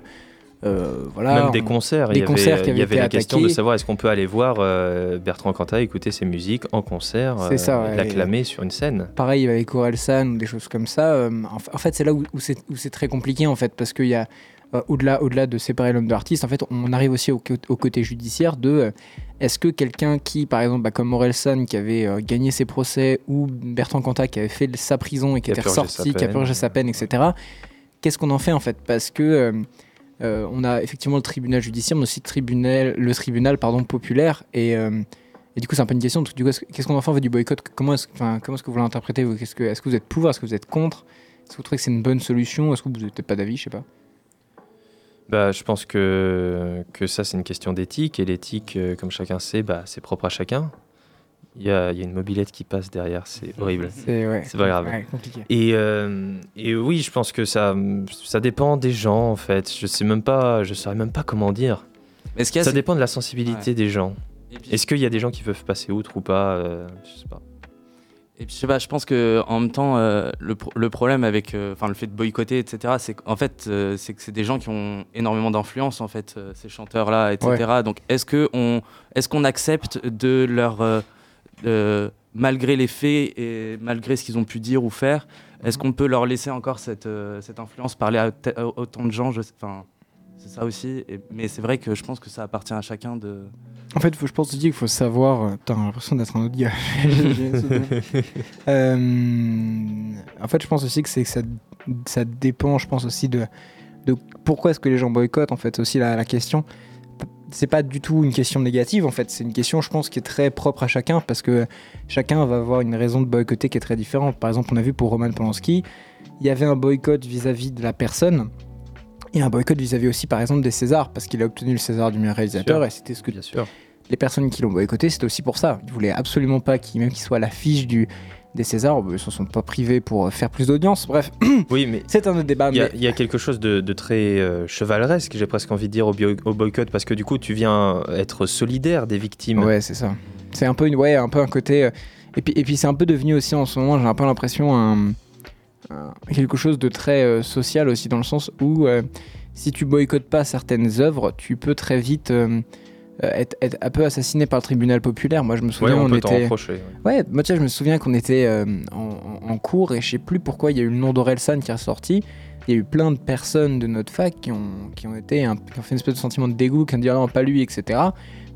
euh, voilà. Même des on- concerts. des il y avait, concerts qui il y avaient avait été la question de savoir est-ce qu'on peut aller voir euh, Bertrand Cantat écouter ses musiques en concert, euh, ouais. l'acclamer sur une scène? Pareil avec Orelsan ou des choses comme ça. euh, en, fa- en fait, c'est là où, où c'est très compliqué en fait, parce qu'il y a au-delà au-delà de séparer l'homme de l'artiste, en fait, on arrive aussi au, au côté judiciaire de est-ce que quelqu'un qui, par exemple, bah, comme Orelsan qui avait euh, gagné ses procès ou Bertrand Cantat qui avait fait sa prison et qui était ressorti, qui a purgé sa peine, etc. Qu'est-ce qu'on en fait en fait? Parce que euh, euh, on a effectivement le tribunal judiciaire, mais aussi le tribunal, le tribunal pardon, populaire. Et, euh, du coup, c'est un peu une question. Du coup, est-ce- qu'est-ce qu'on en fait du boycott? Comment est-ce est-ce que vous l'interprétez Qu'est-ce que- Est-ce que vous êtes pour Est-ce que vous êtes contre? Est-ce que vous trouvez que c'est une bonne solution? Est-ce que vous n'êtes pas d'avis? Je sais pas. Bah, je pense que, que ça, c'est une question d'éthique. Et l'éthique, euh, comme chacun sait, bah, c'est propre à chacun. Il y a, il y a une mobilette qui passe derrière, c'est horrible. C'est ouais, C'est pas grave. ouais, compliqué. Et, euh, et oui, je pense que ça, ça dépend des gens, en fait. Je sais même pas, je saurais même pas comment dire. Ça dépend de la sensibilité des gens. Puis- Est-ce qu'il y a des gens qui peuvent passer outre ou pas euh, Je sais pas. Et puis je sais pas, je pense que en même temps, euh, le, pro- le problème avec, euh, enfin le fait de boycotter, etc., c'est qu'en fait, euh, c'est que c'est des gens qui ont énormément d'influence, en fait, euh, ces chanteurs-là, etc. Donc est-ce que on, est-ce qu'on accepte de leur, euh, malgré les faits et malgré ce qu'ils ont pu dire ou faire, est-ce qu'on peut leur laisser encore cette, euh, cette influence, parler à, autant de gens Enfin, c'est ça aussi. Et- mais c'est vrai que je pense que ça appartient à chacun de. En fait, faut- je pense aussi qu'il faut savoir. euh, Putain, j'ai l'impression d'être un autre gars. Euh, en fait, je pense aussi que c'est que ça, ça dépend. Je pense aussi de, de pourquoi est-ce que les gens boycottent. En fait, c'est aussi la, la question. C'est pas du tout une question négative. En fait, c'est une question, je pense, qui est très propre à chacun parce que chacun va avoir une raison de boycotter qui est très différente. Par exemple, on a vu pour Roman Polanski, il y avait un boycott vis-à-vis de la personne. Et un boycott vis-à-vis aussi, par exemple, des Césars, parce qu'il a obtenu le César du meilleur réalisateur, sûr. et c'était ce que Bien sûr. les personnes qui l'ont boycotté, c'était aussi pour ça. Ils voulaient absolument pas qu'il même qu'il soit à l'affiche du des Césars. Ils s'en sont pas privés pour euh, faire plus d'audience. Bref, Oui, mais c'est un autre débat. il y, a- mais- il y a quelque chose de, de très euh, chevaleresque, j'ai presque envie de dire, au, bio- au boycott, parce que du coup, tu viens être solidaire des victimes. Ouais, c'est ça. C'est un peu une, ouais, un peu un côté. euh, Et puis, et puis c'est un peu devenu aussi en ce moment, j'ai un peu l'impression un, un- quelque chose de très euh, social aussi dans le sens où si tu boycottes pas certaines œuvres, tu peux très vite être, être un peu assassiné par le tribunal populaire. Moi, je me Ouais, souviens, on, on, t'en était. ouais. Ouais, moi vois, je me souviens qu'on était euh, en, en- en cours et je sais plus pourquoi il y a eu le nom d'Orelsan qui est ressorti. Il y a eu plein de personnes de notre fac qui ont, qui ont été un- qui ont fait une espèce de sentiment de dégoût, qui ont dit ah non, pas lui, etc.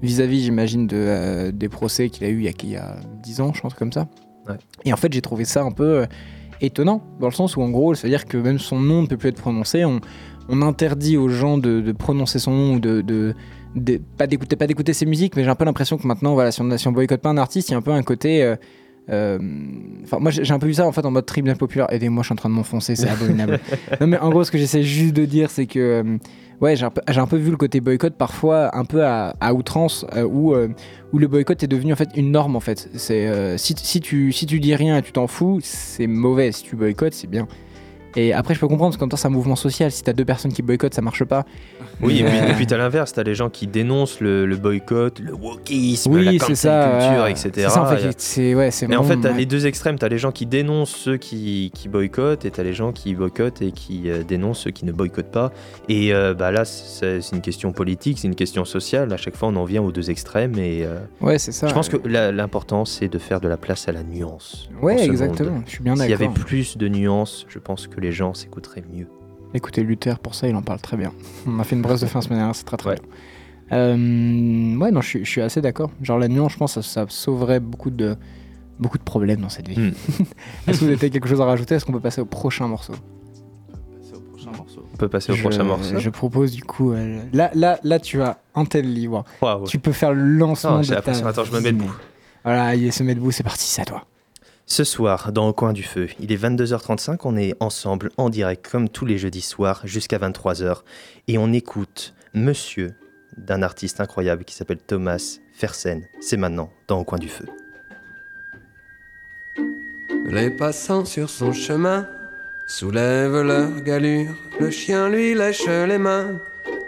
Vis-à-vis, j'imagine, de, euh, des procès qu'il a eu il y a, il y a 10 ans, je pense, comme ça. Ouais. Et en fait, j'ai trouvé ça un peu euh, étonnant, dans le sens où en gros, c'est-à-dire que même son nom ne peut plus être prononcé. On, on interdit aux gens de, de prononcer son nom ou de, de, de- pas d'écouter pas d'écouter ses musiques mais j'ai un peu l'impression que maintenant voilà si on, si on boycotte pas un artiste il y a un peu un côté euh, euh, Enfin, moi j'ai un peu vu ça en fait en mode tribunal populaire. Aidez-moi, je suis en train de m'enfoncer, c'est abominable. non, mais en gros, ce que j'essaie juste de dire, c'est que euh, ouais, j'ai un, peu- j'ai un peu vu le côté boycott parfois un peu à, à outrance, euh, où, où le boycott est devenu en fait une norme en fait. C'est si, si tu si tu dis rien et tu t'en fous, c'est mauvais. Si tu boycottes, c'est bien. Et après, je peux comprendre parce qu'en même temps, c'est un mouvement social. Si t'as deux personnes qui boycottent, ça marche pas. Oui, et puis, euh, puis t'as l'inverse, t'as les gens qui dénoncent le, le boycott, le wokisme, oui, la c'est cancel ça. culture, ouais. etc. C'est ça, en fait, c'est ouais, c'est Mais en fait, t'as ouais. les deux extrêmes. T'as les gens qui dénoncent ceux qui, qui boycottent et t'as les gens qui boycottent et qui euh, dénoncent ceux qui ne boycottent pas. Et euh, bah là, c'est une question politique, c'est une question sociale. À chaque fois, on en vient aux deux extrêmes. Et euh, Ouais, c'est ça. je pense que l'important, c'est de faire de la place à la nuance. Ouais, exactement. Je suis bien S'il y avait d'accord. plus de nuances, je pense que les gens s'écouteraient mieux. Écoutez, Luther, pour ça, il en parle très bien. On a fait une brasse de fin semaine dernière, c'est très très Ouais. bien. Euh, ouais, non, je suis, je suis assez d'accord. Genre, la nuance, je pense, ça, ça sauverait beaucoup de, beaucoup de problèmes dans cette vie. Hmm. Est-ce que vous avez quelque chose à rajouter? Est-ce qu'on peut passer au prochain morceau? On peut passer au je, prochain morceau. Je propose du coup. euh, là, là, là, tu as un tel livre. Tu peux faire le lancement Ah, de ta. Attends, je me mets debout. Voilà, il se met debout, c'est parti, c'est à toi. Ce soir, dans Au coin du feu, il est 22h35, on est ensemble en direct comme tous les jeudis soirs jusqu'à 23h et on écoute Monsieur d'un artiste incroyable qui s'appelle Thomas Fersen. C'est maintenant dans Au coin du feu. Les passants sur son chemin soulèvent leur galure. Le chien lui lèche les mains.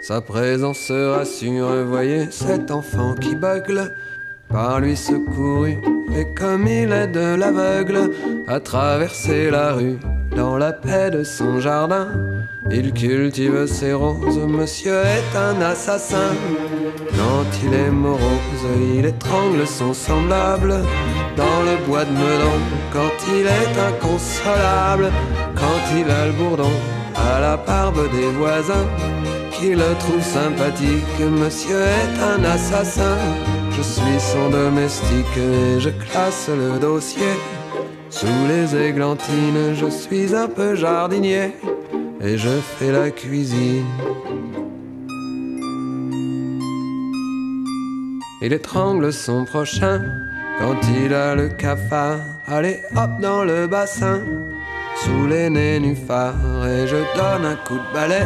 Sa présence rassure. Voyez cet enfant qui bugle. Par lui secouru. Et comme il est de l'aveugle, à traverser la rue. dans la paix de son jardin. Il cultive ses roses, monsieur est un assassin. Quand il est morose, il étrangle son semblable dans le bois de Meudon. Quand il est inconsolable, quand il a le bourdon à la barbe des voisins, qui le trouve sympathique, monsieur est un assassin. Je suis son domestique et je classe le dossier. Sous les églantines, je suis un peu jardinier et je fais la cuisine. Il étrangle son prochain quand il a le cafard. Allez hop dans le bassin, sous les nénuphars, et je donne un coup de balai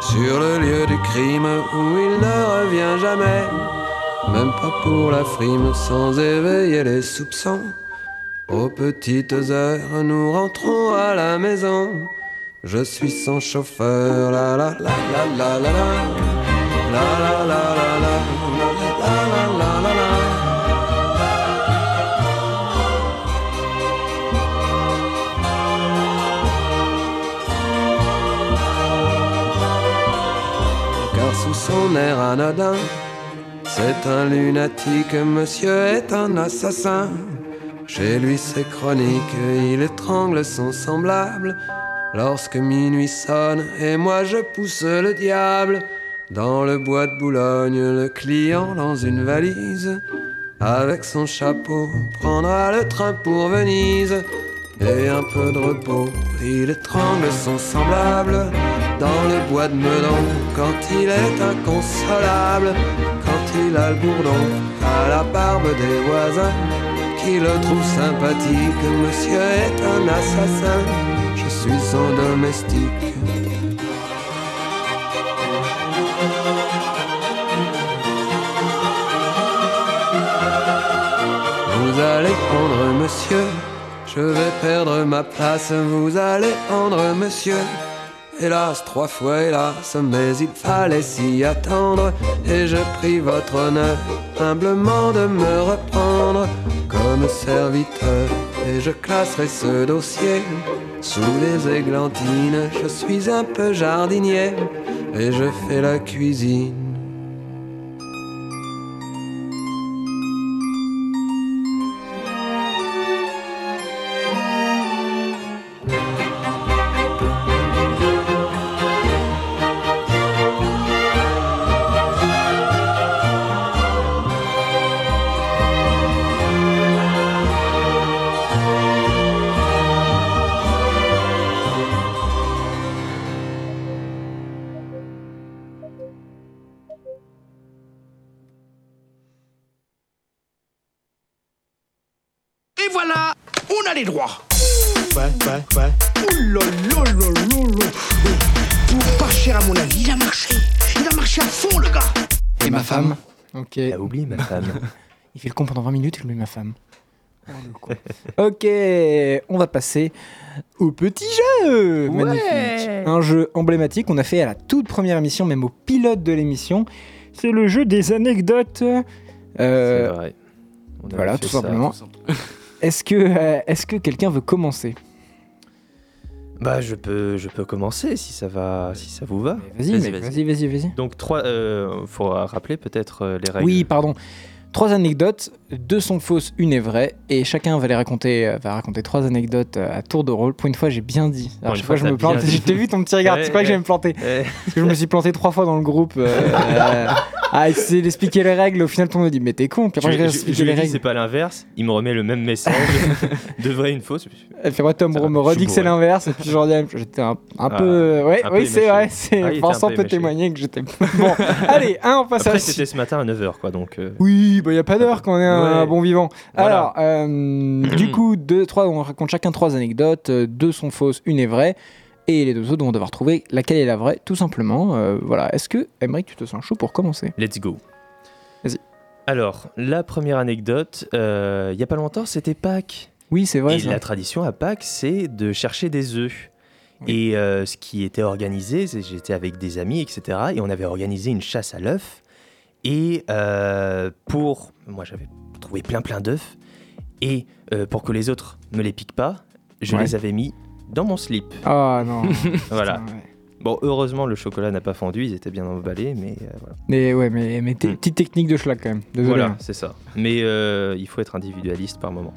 sur le lieu du crime où il ne revient jamais. Même pas pour la frime, sans éveiller les soupçons. Aux petites heures, nous rentrons à la maison. Je suis son chauffeur, la la la la la la la. La la la la la. Car sous son air anodin, c'est un lunatique, monsieur est un assassin. Chez lui c'est chronique, il étrangle son semblable. Lorsque minuit sonne et moi je pousse le diable dans le bois de Boulogne, le client dans une valise avec son chapeau prendra le train pour Venise et un peu de repos. Il étrangle son semblable dans le bois de Meudon quand il est inconsolable, quand il a le bourdon à la barbe des voisins qui le trouve sympathique. Monsieur est un assassin, je suis son domestique. Vous allez prendre monsieur, je vais perdre ma place. Vous allez prendre monsieur. Hélas, trois fois hélas, mais il fallait s'y attendre. Et je prie votre honneur humblement de me reprendre comme serviteur. Et je classerai ce dossier sous les églantines. Je suis un peu jardinier et je fais la cuisine. Ok. Ah, oublie ma femme. Il fait le con pendant 20 minutes, il oublie ma femme. Oh, ok, on va passer au petit jeu Magnifique Un jeu emblématique qu'on a fait à la toute première émission, même au pilote de l'émission. C'est le jeu des anecdotes. Euh, C'est vrai. On voilà, tout simplement. Est-ce que, euh, est-ce que quelqu'un veut commencer? Bah, je peux, je peux commencer si ça va, si ça vous va. Vas-y, Vas-y, mec, vas-y. vas-y, vas-y, vas-y. Donc trois, euh, faut rappeler peut-être euh, les règles. Oui, pardon. Trois anecdotes, deux sont fausses, une est vraie, et chacun va les raconter, euh, va raconter trois anecdotes euh, à tour de rôle. Pour une fois, j'ai bien dit. Alors, une chaque fois, fois, je me plante. Je t'ai vu ton petit regard. Ouais, tu crois que ouais. j'allais me planter Eh, Parce que je me suis planté trois fois dans le groupe. euh, euh, à essayer d'expliquer les règles. Au final, tout le monde me dit Mais t'es con. Puis je, après, je, je- je lui les règles. c'est pas l'inverse. Il me remet le même message de vrai une fausse. Elle fait ouais, Tom me je redit que c'est l'inverse. Et puis, je redis, j'étais un, un Ah, peu. Ouais, un peu oui, c'est vrai. Ah, il Vincent peut témoigner que j'étais. bon, allez, un, on passe à c'était ce matin à 9h quoi donc. euh, Oui, bah y a pas d'heure quand on est un Ouais. bon vivant. Voilà. Alors, euh, du coup, deux, trois, on raconte chacun trois anecdotes. euh, Deux sont fausses, une est vraie. Et les deux autres vont devoir trouver laquelle est la vraie, tout simplement. Euh, voilà. Est-ce que, Emmerich, tu te sens chaud pour commencer? Let's go. Vas-y. Alors, la première anecdote, euh, il y a pas longtemps, c'était Pâques. Oui, c'est vrai. et ça. la tradition à Pâques, c'est de chercher des œufs. Oui. Et euh, ce qui était organisé, c'est j'étais avec des amis, etc. Et on avait organisé une chasse à l'œuf. Et euh, pour. Moi, j'avais trouvé plein, plein d'œufs. Et euh, pour que les autres me les piquent pas, je Ouais. les avais mis dans mon slip. Ah non. Voilà. Putain, ouais. Bon, heureusement, le chocolat n'a pas fondu, ils étaient bien emballés, mais euh, voilà. Mais ouais, mais, Hmm. petite technique de schlag quand même. Désolé. Voilà, hein. c'est ça. Mais euh, il faut être individualiste par moment.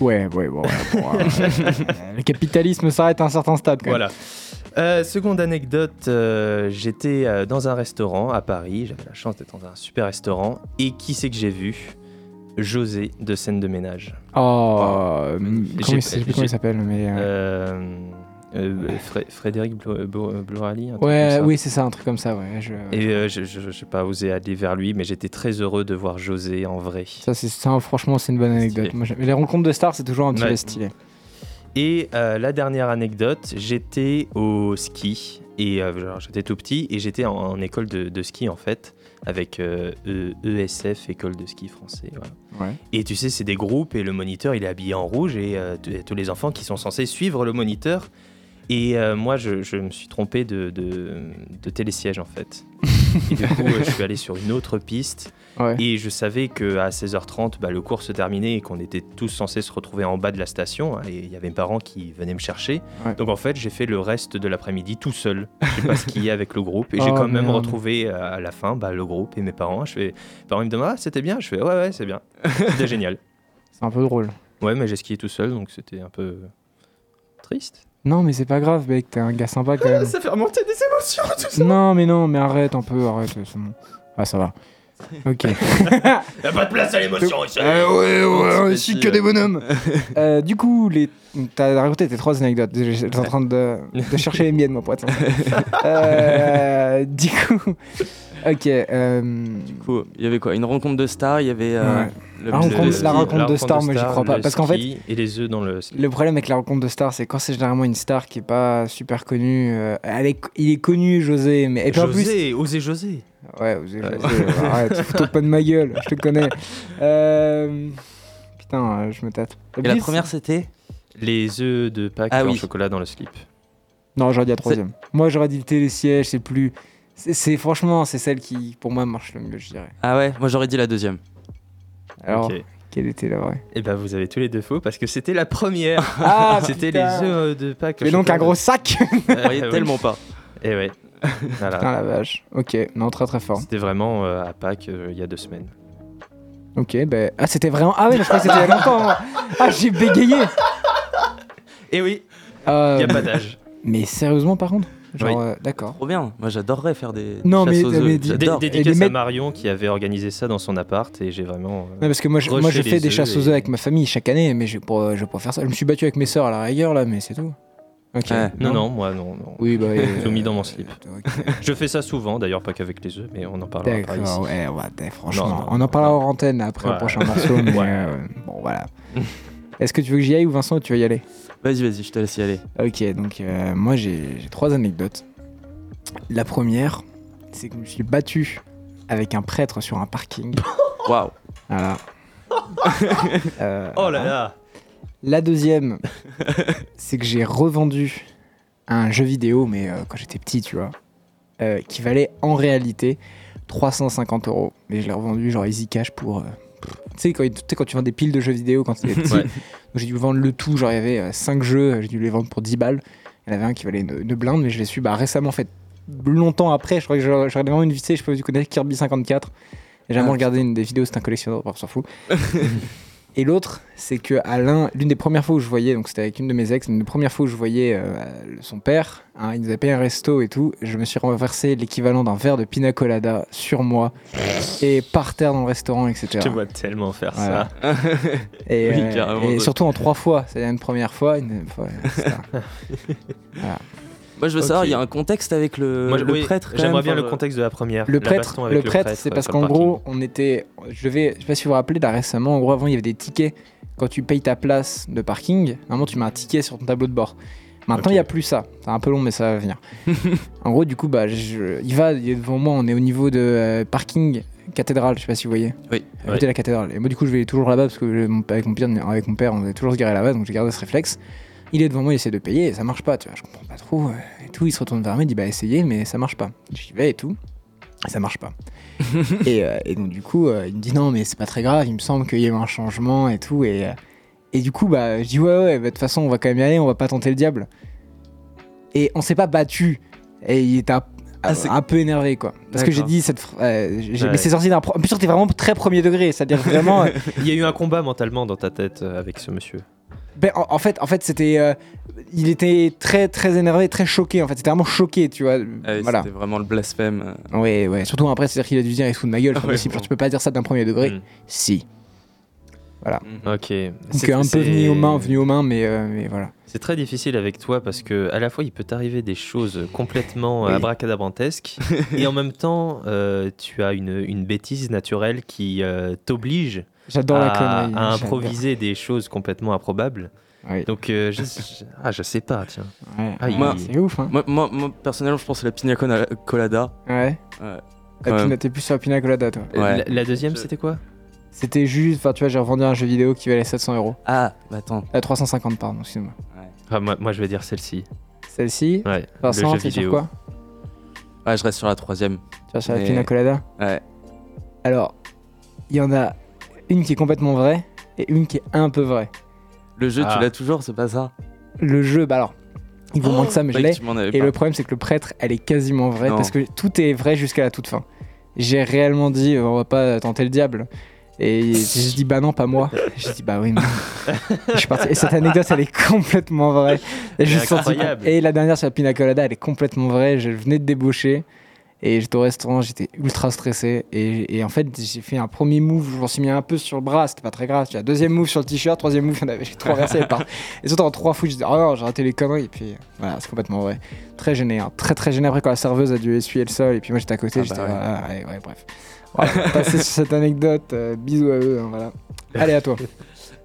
Ouais, ouais, bon. ouais, bon, le capitalisme s'arrête à un certain stade quand même. Voilà. Euh, seconde anecdote, j'étais dans un restaurant à Paris, j'avais la chance d'être dans un super restaurant, et qui c'est que j'ai vu? José de scène de ménage. Oh, comment, il, s'appelle- comment j'ai- il s'appelle mais euh, Euh, euh, Fré- Frédéric Blo- Blo- Blorali, Ouais, oui, c'est ça, un truc comme ça, ouais. Je... Et euh, je n'ai pas osé aller vers lui, mais j'étais très heureux de voir José en vrai. Ça, c'est ça, franchement, c'est une bonne anecdote. Les rencontres de stars, c'est toujours un petit stylé. Et euh, la dernière anecdote, j'étais au ski et euh, j'étais tout petit et j'étais en, en école de, de ski en fait avec euh, E- ESF, école de ski français. voilà. Ouais. Et tu sais, c'est des groupes et le moniteur il est habillé en rouge et euh, tous les enfants qui sont censés suivre le moniteur. Et euh, moi, je, je me suis trompé de, de, de télésiège en fait. Et du coup, euh, je suis allé sur une autre piste Ouais. et je savais qu'à 16h30, bah, le cours se terminait et qu'on était tous censés se retrouver en bas de la station. Et il y avait mes parents qui venaient me chercher. Ouais. Donc en fait, j'ai fait le reste de l'après-midi tout seul. J'ai pas skié avec le groupe. Et j'ai Oh, quand même merde. retrouvé euh, à la fin bah, le groupe et mes parents. Je fais, mes parents ils me demandent Ah, c'était bien? Je fais Ouais, ouais, c'est bien. C'était génial. C'est un peu drôle. Ouais, mais j'ai skié tout seul, donc c'était un peu triste. Non, mais c'est pas grave, mec, t'es un gars sympa quand même. Ça fait remonter des émotions, tout ça. non, mais non, mais arrête un peu, arrête, c'est bon. Ah, ça va. Ok. Y a pas de place à l'émotion ici. Euh, ouais, ouais, ici que des bonhommes. Euh, du coup, les... t'as raconté tes trois anecdotes. J'étais en train de, de chercher les miennes, être sincère. Euh, du coup, ok. euh, Du coup, il y avait quoi? Une rencontre de stars, il y avait. euh, Ouais. le- La rencontre- le la rencontre de stars, moi, j'y crois pas, le parce qu'en fait- ski Et les œufs dans le problème avec la rencontre de stars, c'est quand c'est généralement une star qui est pas super connue. euh, elle est- il est connu, José, mais et puis en plus, José, osez José. ouais, vous avez- José, arrête, fous-toi pas de ma gueule, je te connais. Euh, Putain, je me tâte. Et la première, c'était? Les œufs de Pâques Ah en oui. chocolat dans le slip. Non, j'aurais dit la troisième. Moi, j'aurais dit le télésiège, c'est plus. C'est franchement, c'est celle qui, pour moi, marche le mieux, je dirais. Ah ouais, moi j'aurais dit la deuxième. Alors, quelle était la vraie? Et ben vous avez tous les deux faux parce que c'était la première. Ah, c'était les œufs de Pâques. au Mais donc un gros sac? Vous voyez tellement pas. Et ouais. Voilà. Putain la vache. Ok, non, très très fort. C'était vraiment euh, à Pâques euh, il y a deux semaines. Ok, ben. Ah, c'était vraiment. Ah, ouais, je crois que c'était il y a longtemps. moi. Ah, j'ai bégayé Et oui, Euh, il n'y a pas d'âge. Mais sérieusement, par contre Genre, Oui. euh, d'accord. Trop bien. Moi j'adorerais faire des. Non, chasses mais- aux mais Dédicace à Marion qui avait organisé ça dans son appart et j'ai vraiment. euh, Non, parce que moi, je, moi, je fais des chasses aux œufs et- avec ma famille chaque année, mais je vais pas, je vais pas faire ça. Je me suis battu avec mes sœurs à la rigueur, là, mais c'est tout. Ok. Ouais. Non, non, moi non. non. Oui, bah. Tout mis dans mon slip. Je fais ça souvent, d'ailleurs pas qu'avec les œufs, mais on en parlera. D'accord, ouais, franchement. Non, non, on en parlera hors antenne après Ouais. le prochain morceau, mais euh, bon, voilà. Est-ce que tu veux que j'y aille ou Vincent, tu vas y aller? Vas-y, vas-y, je te laisse y aller. Ok, donc euh, moi j'ai trois anecdotes. La première, c'est que je me suis battu avec un prêtre sur un parking. Waouh. Voilà. Euh, Oh là là La deuxième, c'est que j'ai revendu un jeu vidéo, mais euh, quand j'étais petit, tu vois, euh, qui valait en réalité 350 euros. Mais je l'ai revendu genre easy cash pour. euh, tu sais, quand, tu sais, quand tu vends des piles de jeux vidéo quand t'étais petit, Ouais. Donc j'ai dû vendre le tout. Genre, il y avait 5 jeux, j'ai dû les vendre pour 10 balles. Il y en avait un qui valait une, une blinde, mais je l'ai su bah, récemment, en fait, longtemps après. Je crois que j'aurais vraiment une vissée, je sais pas si connais Kirby 54. J'ai jamais Ah, regardé une des vidéos, c'est un collectionneur, on s'en fout. Et l'autre, c'est que l'un, l'une des premières fois où je voyais, donc c'était avec une de mes ex, une des premières fois où je voyais euh, son père, hein, il nous avait payé un resto et tout, je me suis renversé l'équivalent d'un verre de pina colada sur moi et par terre dans le restaurant, etc. Je te vois tellement faire Voilà. ça. Et, Oui, euh, et surtout en trois fois, c'est-à-dire une première fois, une fois, etc. Moi je veux savoir, il y a un contexte avec le, Moi, le oui, prêtre. J'aimerais bien le contexte de la première. Le la prêtre, le prêtre, c'est parce qu'en gros, on était, je devais, je sais pas si vous vous rappelez, là récemment, en gros, avant il y avait des tickets. Quand tu payes ta place de parking, normalement tu mets un ticket sur ton tableau de bord. Maintenant, il Ok. n'y a plus ça. C'est un peu long, mais ça va venir. en gros, du coup, bah, je- il va il est devant moi. On est au niveau de euh, parking cathédrale. Je sais pas si vous voyez. Oui. À côté Ouais. de la cathédrale. Et moi, du coup, je vais toujours là-bas parce que je- mon- avec mon père, avec mon père, on est toujours se garer là-bas, donc j'ai gardé ce réflexe. Il est devant moi, il essaie de payer et ça marche pas. Tu vois, je comprends pas trop euh, et tout. Il se retourne vers moi, il dit bah essayez, mais ça marche pas. J'y vais et tout. Et ça marche pas. et, euh, et donc du coup, euh, il me dit non, mais c'est pas très grave. Il me semble qu'il y a eu un changement et tout. Et, Et du coup, bah, je dis ouais, ouais, bah, de toute façon, on va quand même y aller, on va pas tenter le diable. Et on s'est pas battu. Et il était un, Ah, c'est- un peu énervé, quoi. Parce que j'ai dit cette. euh, Ouais. Mais c'est sorti d'un. pro- En plus, c'était vraiment très premier degré. C'est-à-dire vraiment. euh, Il y a eu un combat mentalement dans ta tête avec ce monsieur. Ben, en, en fait, en fait c'était. euh, il était très, très énervé, très choqué. En fait, c'était vraiment choqué, tu vois. Ah oui, voilà. C'était vraiment le blasphème. euh. Ouais, ouais. Surtout après, c'est-à-dire qu'il a dû dire, il se fout de ma gueule. c'est pas Ouais, possible. bon. Genre, tu peux pas dire ça d'un premier degré. Mm. Si. Mhm. Ok. Donc, C'est- un peu venu aux mains, venu aux mains, mais, euh, mais voilà. C'est très difficile avec toi parce que à la fois il peut t'arriver des choses complètement Oui. abracadabrantesques et en même temps euh, tu as une, une bêtise naturelle qui euh, t'oblige à, à improviser des choses complètement improbables. Oui. Donc euh, je, je- ah, je sais pas tiens. Ouais. Ah, il- Moi, c'est ouf, hein. Moi, moi, moi, personnellement, je pense que la pina colada. Ouais. Ouais. Même. T'es plus sur la pina colada, toi. Ouais. La, la deuxième Je- c'était quoi? C'était juste, enfin, tu vois, j'ai revendu un jeu vidéo qui valait 700 euros. Ah, bah attends. Euh, 350, pardon, excuse-moi. Ah, moi, moi je vais dire celle-ci. Celle-ci, Ouais. Vincent, le jeu sur quoi Ouais, je reste sur la troisième. Tu vas sur la Mais- pina colada Ouais. Alors, il y en a une qui est complètement vraie et une qui est un peu vraie. Le jeu, Ah. tu l'as toujours, c'est pas ça Le jeu, bah alors, il vaut moins que ça, mais je l'ai. Et pas. le problème, c'est que le prêtre, elle est quasiment vraie Non. parce que tout est vrai jusqu'à la toute fin. J'ai réellement dit, on va pas tenter le diable. Et j'ai dit, bah non, pas moi. J'ai dit, bah oui, mais. je suis parti. Et cette anecdote, elle est complètement vraie. Et, senti- et la dernière sur la pina colada, elle est complètement vraie. Je venais de débaucher. Et j'étais au restaurant, j'étais ultra stressé. Et, et en fait, j'ai fait un premier move, je m'en suis mis un peu sur le bras, c'était pas très grave. Un deuxième move sur le t-shirt, troisième move, j'en avais- renversé. par... Et surtout en trois fois, je disais, oh non, j'ai raté les conneries. Et puis voilà, c'est complètement vrai. Très gêné, hein. très très gêné après quand la serveuse a dû essuyer le sol. Et puis moi j'étais à côté, Ah j'étais, bah ouais. ah, ouais, ouais, bref. Voilà, on va passer sur cette anecdote, euh, bisous à eux, hein, voilà. Allez, à toi.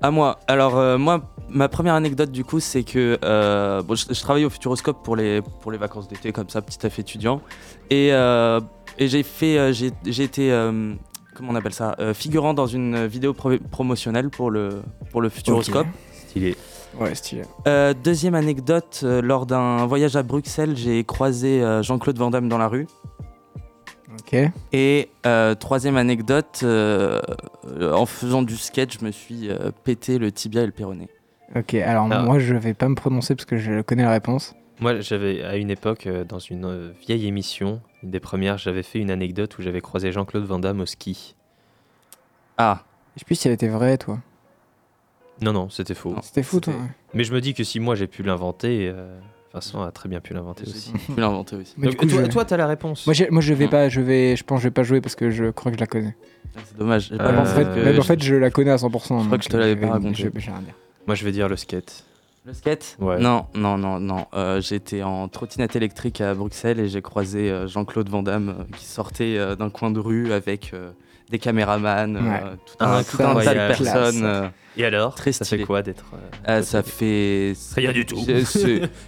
À moi. Alors, euh, moi, ma première anecdote, du coup, c'est que euh, bon, je, je travaillais au Futuroscope pour les, pour les vacances d'été, comme ça, petit taf étudiant. Et, euh, et j'ai fait. euh, j'ai j'ai été. euh, comment on appelle ça euh, Figurant dans une vidéo pro- promotionnelle pour le, pour le Futuroscope. Stylé. Ouais, stylé. Euh, deuxième anecdote, euh, lors d'un voyage à Bruxelles, j'ai croisé euh, Jean-Claude Van Damme dans la rue. Ok. Et euh, troisième anecdote, euh, en faisant du sketch, je me suis euh, pété le tibia et le péroné. Ok, alors Ah. moi je vais pas me prononcer parce que je connais la réponse. Moi, j'avais à une époque, euh, dans une euh, vieille émission, une des premières, j'avais fait une anecdote où j'avais croisé Jean-Claude Van Damme au ski. Ah, Je sais plus si elle était vraie, toi. Non, non, c'était faux. C'était fou, toi. Ouais. Mais je me dis que si moi j'ai pu l'inventer, Vincent a très bien pu l'inventer aussi. peux l'inventer aussi. Mais Donc, du coup, toi, je- toi, t'as la réponse. Moi, je vais Mm. pas, je vais, je pense, que je vais pas jouer parce que je crois que je la connais. C'est dommage. pas Euh, Même en fait, que même en je- fait, je la connais à 100%. Je crois que je te l'avais pas raconté. Je, je vais rien dire. Moi, je vais dire le skate. Le skate? Ouais. Non, non, non, non. Euh, J'étais en trottinette électrique à Bruxelles et j'ai croisé euh, Jean-Claude Van Damme euh, qui sortait euh, d'un coin de rue avec euh, des caméramans, euh, Ouais. tout un, Ah, tout un tas de personnes. euh, Et alors Très Ça stylé. fait quoi d'être. euh, euh, à ça fait. Rien du tout.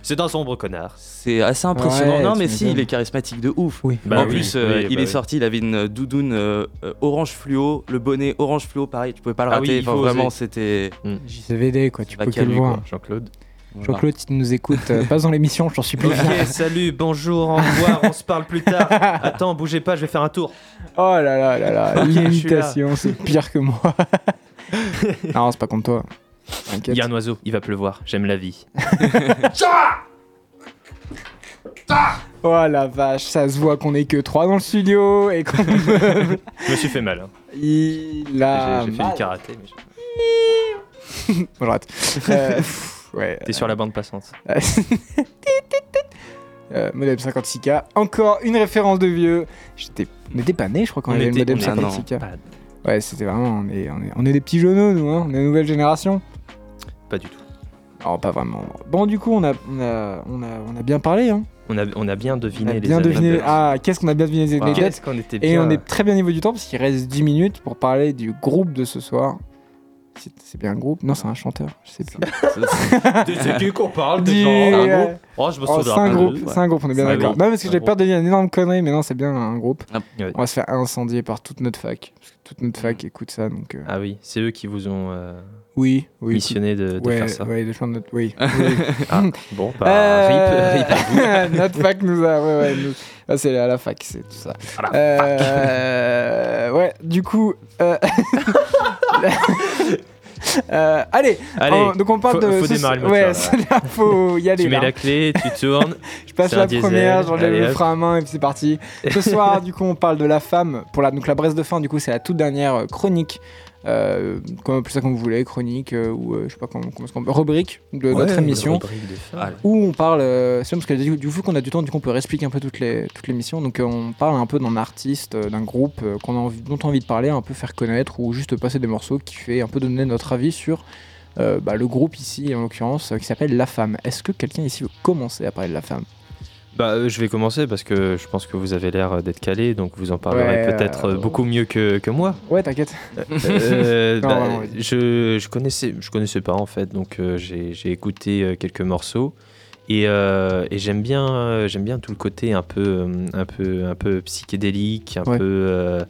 C'est- un sombre connard. c'est assez impressionnant. Ouais, non, mais si, il est charismatique de ouf. Oui. Bah en oui, plus, euh, il bah est oui. sorti, il avait une doudoune euh, orange fluo, le bonnet orange fluo, pareil, tu pouvais pas le Ah rater. Enfin, vraiment, c'était. JCVD, quoi, tu peux que le voir. quoi. Jean-Claude. Voilà. Jean-Claude, si tu nous écoutes, euh, passe dans l'émission, j'en suis plus. Ok, salut, bonjour, au revoir, on se parle plus tard. Attends, bougez pas, je vais faire un tour. Oh là là là là, l'imitation, c'est pire que moi. non, c'est pas contre toi. Il y a un oiseau, il va pleuvoir, j'aime la vie. Oh la vache, ça se voit qu'on est que trois dans le studio et qu'on Je me suis fait mal. hein. il a. J'ai fait du karaté, mais je- Bon, j'arrête. Euh, ouais. t'es sur la bande passante. Euh, modem 56K. Encore une référence de vieux. J'étais. On était pas nés, je crois, quand on, avait le était- modem on est- ah non. 56K. Pas, Ouais, c'était vraiment. On est, on, est, on est des petits jeunes, nous, hein. On est la nouvelle génération. pas du tout. Non, pas vraiment. Bon, du coup, on a, on a, on a, on a bien parlé, hein. On a, on a bien On deviné les bien deviné. anecdotes. Ah, qu'est-ce qu'on a bien deviné les Wow. qu'on était bien. Et on est très bien au niveau du temps parce qu'il reste 10 minutes pour parler du groupe de ce soir. C'est bien un groupe Non, c'est un chanteur. Je sais plus. C'est qui qu'on parle Du- déjà Un euh, groupe Oh, je me Oh, souviens c'est un groupe, ouais. c'est un groupe, on est bien un d'accord. groupe, Non, parce que un j'avais peur de dire une énorme connerie, mais non, c'est bien un groupe. Ouais. On va se faire incendier par toute notre fac. Parce que toute notre fac écoute ça, donc. euh, Ah oui, c'est eux qui vous ont euh, Oui, oui. missionné de, de ouais, faire ça. ouais, de notre. Oui. Ah, bon, bah, Euh, rip, rip. notre fac nous a. Ouais, ouais. nous- Ah, c'est à la fac, c'est tout ça. À la Euh, ouais, du coup. euh, Euh, allez, Allez, euh, donc on parle faut- de. faut démarrer le Ouais, là. c'est là, faut y aller. Tu mets là. la clé, tu tournes. Je passe la diesel, première, j'enlève le frein à main et puis c'est parti. Ce soir, du coup, on parle de la femme pour la donc la Bresse de fin. Du coup, c'est la toute dernière euh, chronique. Euh, comme plus ça comme vous voulez, chronique euh, ou euh, je sais pas comment, rubrique de Ouais, notre émission de où on parle. euh, c'est parce que du, du coup qu'on a du temps, du coup on peut réexpliquer un peu toute les toute l'émission. Donc euh, on parle un peu d'un artiste, d'un groupe euh, qu'on a envie, dont on a envie de parler, un peu faire connaître ou juste passer des morceaux qui fait un peu donner notre avis sur. euh, bah, le groupe ici en l'occurrence euh, qui s'appelle La Femme. Est-ce que quelqu'un ici veut commencer à parler de La Femme? Bah, euh, je vais commencer parce que je pense que vous avez l'air d'être calé, donc vous en parlerez Ouais, peut-être euh, euh, beaucoup mieux que, que moi. Ouais, t'inquiète. Euh, bah, je, je connaissais, je connaissais pas en fait, donc euh, j'ai écouté euh, quelques morceaux et, euh, et j'aime bien, euh, j'aime bien tout le côté un peu, euh, un peu, un peu psychédélique, un Ouais. peu euh,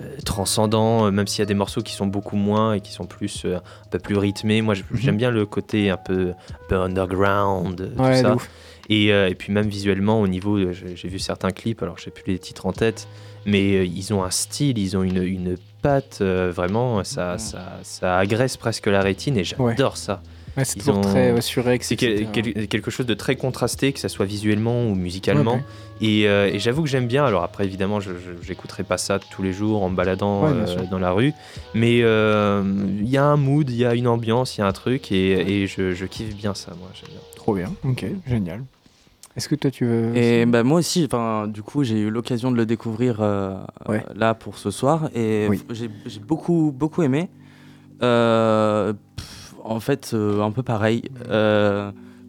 euh, transcendant, euh, même s'il y a des morceaux qui sont beaucoup moins et qui sont plus, euh, un peu plus rythmés. Moi, j'aime bien le côté un peu, un peu underground, euh, tout Ouais, de ça. ouf. Et, euh, et puis même visuellement, au niveau, de- j'ai vu certains clips, alors je sais plus les titres en tête, mais euh, ils ont un style, ils ont une, une patte, euh, vraiment, ça, ça, ça agresse presque la rétine et j'adore ça. Ouais, c'est Ils toujours ont- très euh, surex. C'est quel- etc. quel- quelque chose de très contrasté, que ça soit visuellement ou musicalement. Ouais, ouais. Et, euh, et j'avoue que j'aime bien. Alors après, évidemment, je j'écouterai pas ça tous les jours en me baladant euh, dans la rue. Mais euh, il y a un mood, il y a une ambiance, il y a un truc et, et je, je kiffe bien ça, moi. j'aime bien. Trop bien, ok, génial. Est-ce que toi tu veux. Et bah, moi aussi, enfin, du coup, j'ai eu l'occasion de le découvrir euh, Ouais. là pour ce soir et Oui. j'ai beaucoup, beaucoup aimé. Euh, pff, en fait, euh, un peu pareil.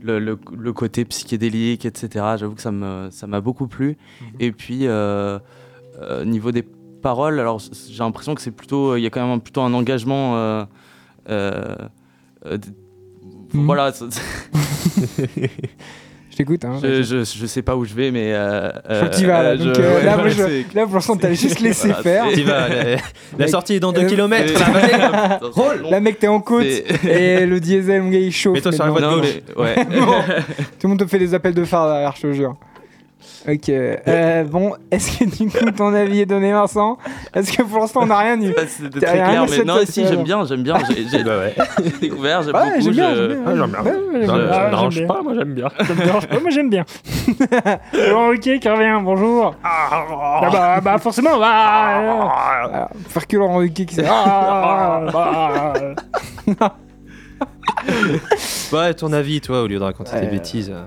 le, le- le côté psychédélique, etc. J'avoue que ça me- ça m'a beaucoup plu. Et puis, niveau des paroles, alors j'ai l'impression que c'est plutôt. Il y a quand même un- plutôt un engagement. Mhm. Voilà, t'écoute, hein. je, je, je sais pas où je vais, mais. Euh, Je que vas là. euh, donc, je- euh, ouais, là, moi, ouais, je- c'est- là, pour l'instant, t'as juste laissé Voilà, faire. T'y vas, la, sortie est dans 2 euh, km. Roll Là, mec, t'es en côte et le diesel, mon gars, il chauffe. Mets-toi sur la voie de gauche. Tout le monde te fait des appels de phare derrière, je te jure. Ok. euh, bon, est-ce que du coup ton avis est donné, Vincent? Est-ce que pour l'instant on n'a rien eu C'était T'as très rien clair, mais non, si, j'aime bien, j'aime bien. J'ai Bah ouais. découvert, j'aime Ouais, beaucoup. j'aime bien, je- j'aime bien. Ah, j'aime bien. Ouais, ouais, j'aime Ça bien. me Ah, j'aime dérange bien. pas, moi j'aime bien. Ça me dérange pas, moi j'aime bien. Bon, ok, qui revient, bonjour. Ah bah, bah forcément, bah. euh, ah, faire que Laurent Ruquier qui. Ah, bah. Ouais, ton avis, toi, au lieu de raconter Euh, des bêtises. euh,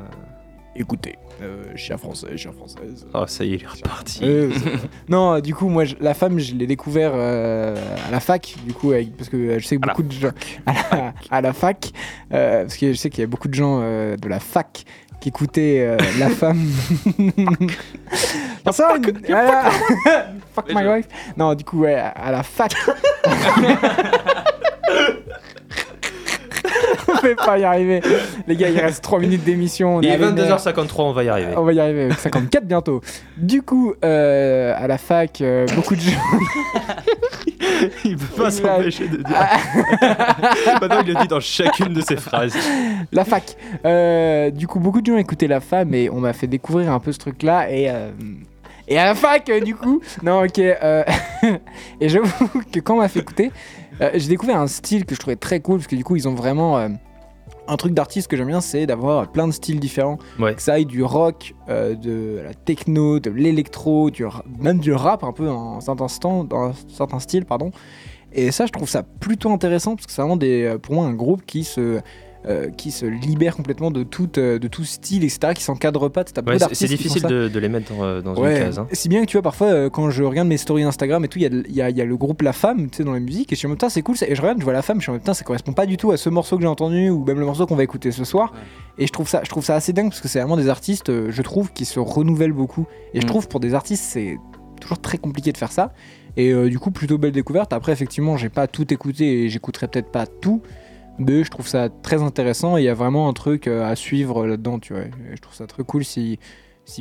Écoutez, euh, chien français, chien française. Oh, ça y est, il est reparti. Non, du coup, moi, je- la femme, je l'ai découvert euh, à la fac, du coup, avec- parce que euh, je sais que beaucoup de gens à la, à la fac, euh, parce que je sais qu'il y a beaucoup de gens de la fac qui écoutaient la femme. Ça, voilà. Fuck my wife. Non, du coup, ouais, à la fac. Pas y arriver. Les gars, il reste 3 minutes d'émission. on Il est à l'honneur. 22h53, on va y arriver. On va y arriver avec 54 bientôt. Du coup, euh, à la fac, euh, beaucoup de gens. Il peut pas s'empêcher de dire. Maintenant, il le dit dans chacune de ses phrases. la fac. Euh, du coup, beaucoup de gens écoutaient la femme et on m'a fait découvrir un peu ce truc-là. Et, euh, et à la fac, du coup. Non, ok. euh, et j'avoue que quand on m'a fait écouter, euh, j'ai découvert un style que je trouvais très cool parce que du coup, ils ont vraiment. euh, un truc d'artiste que j'aime bien, c'est d'avoir plein de styles différents. Ouais. Que ça aille du rock, euh, de la techno, de l'électro, du même du rap un peu dans certains, stand- dans certains styles, pardon. Et ça, je trouve ça plutôt intéressant parce que c'est vraiment des, euh, pour moi un groupe qui se, euh, qui se libère complètement de tout, euh, de tout style, etc., qui s'encadre pas. T'as Ouais, c'est- difficile de, de les mettre dans, euh, dans Ouais, une case. hein. si bien que tu vois, parfois, euh, quand je regarde mes stories Instagram et tout, il y a, il y, a, il y a le groupe La Femme, tu sais, dans la musique, et je suis en mode, putain, c'est cool, ça. et je regarde, je vois La Femme, je suis en mode, putain, ça correspond pas du tout à ce morceau que j'ai entendu, ou même le morceau qu'on va écouter ce soir. Et je trouve, ça, je trouve ça assez dingue, parce que c'est vraiment des artistes, euh, je trouve, qui se renouvellent beaucoup. Et je Mm. trouve, pour des artistes, c'est toujours très compliqué de faire ça. Et euh, du coup, plutôt belle découverte. Après, effectivement, j'ai pas tout écouté, et j'écouterai peut-être pas tout. Mais je trouve ça très intéressant et il y a vraiment un truc euh, à suivre là-dedans, tu vois. Et Je trouve ça très cool si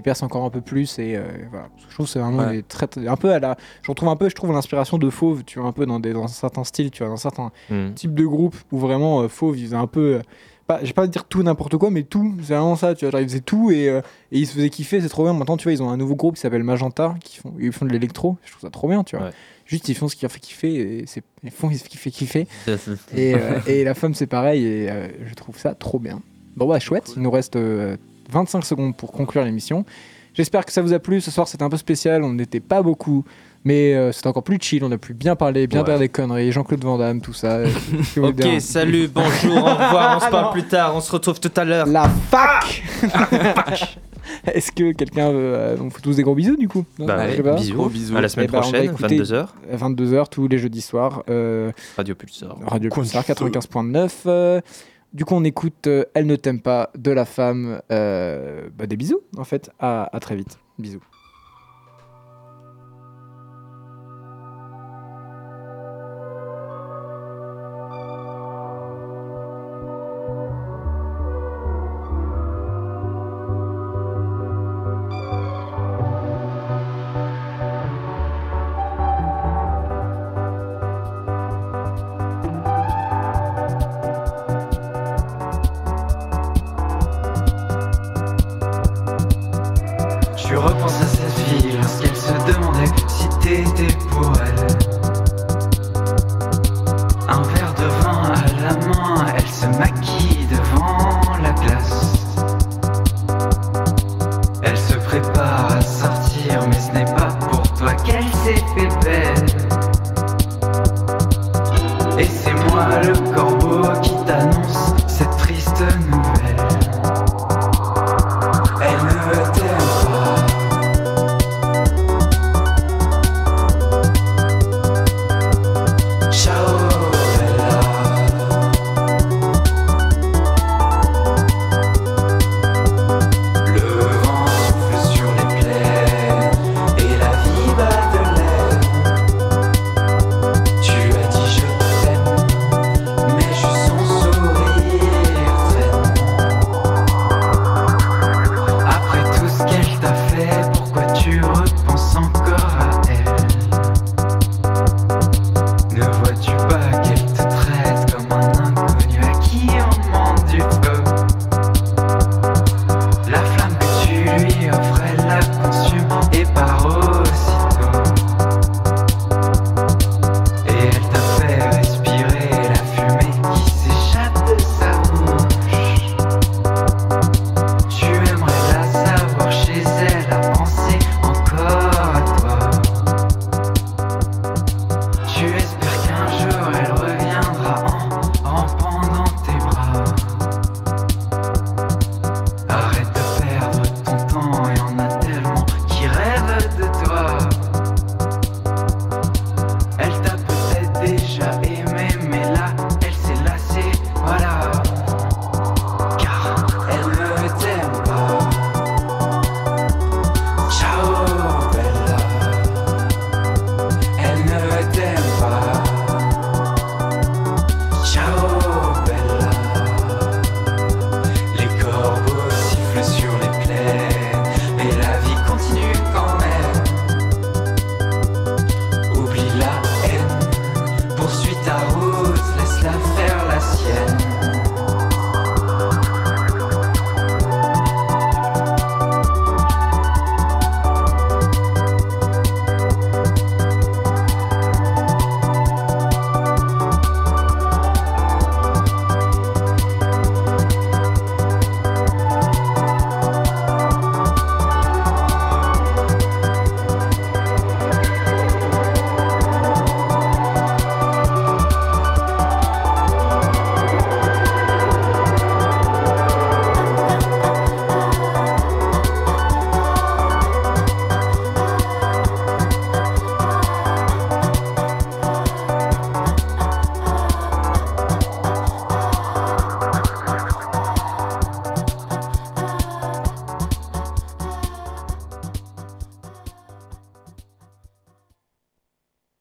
perce encore un peu plus et euh, voilà. Je trouve que c'est vraiment Ouais. des très, très- un peu à la je retrouve un peu je trouve l'inspiration de Fauve, tu vois un peu dans des dans certains styles, tu vois dans certains Hmm. types de groupes où vraiment euh, Fauve, ils faisaient un peu euh, pas, j'ai pas à dire tout n'importe quoi, mais tout, c'est vraiment ça, tu vois. Genre, ils faisaient tout et, euh, et ils se faisaient kiffer, c'est trop bien. Maintenant, tu vois, ils ont un nouveau groupe qui s'appelle Magenta, qui font, ils font de l'électro, je trouve ça trop bien, tu vois. Ouais. Juste, ils font ce qui leur fait kiffer, et c'est, ils font ce qui fait kiffer. Et, euh, et la femme, c'est pareil, et euh, je trouve ça trop bien. Bon, bah, chouette, il nous reste euh, 25 secondes pour conclure l'émission. J'espère que ça vous a plu. Ce soir, c'était un peu spécial, on n'était pas beaucoup. Mais euh, c'était encore plus chill, on a pu bien parler, bien Ouais. faire des conneries, Jean-Claude Van Damme, tout ça. euh, Ok, salut, bonjour, au revoir, on se parle plus tard, on se retrouve tout à l'heure. La fac Est-ce que quelqu'un veut. euh, on fait tous des gros bisous du coup? Non, Bah ouais, bisous. Gros bisous. À la semaine Eh ben, prochaine, écouter- 22h, 22h tous les jeudis soirs. euh, Radio Pulsar. Radio Pulsar 95.9. du coup, on écoute euh, Elle ne t'aime pas de la femme. euh, bah, des bisous en fait. À, à très vite. Bisous.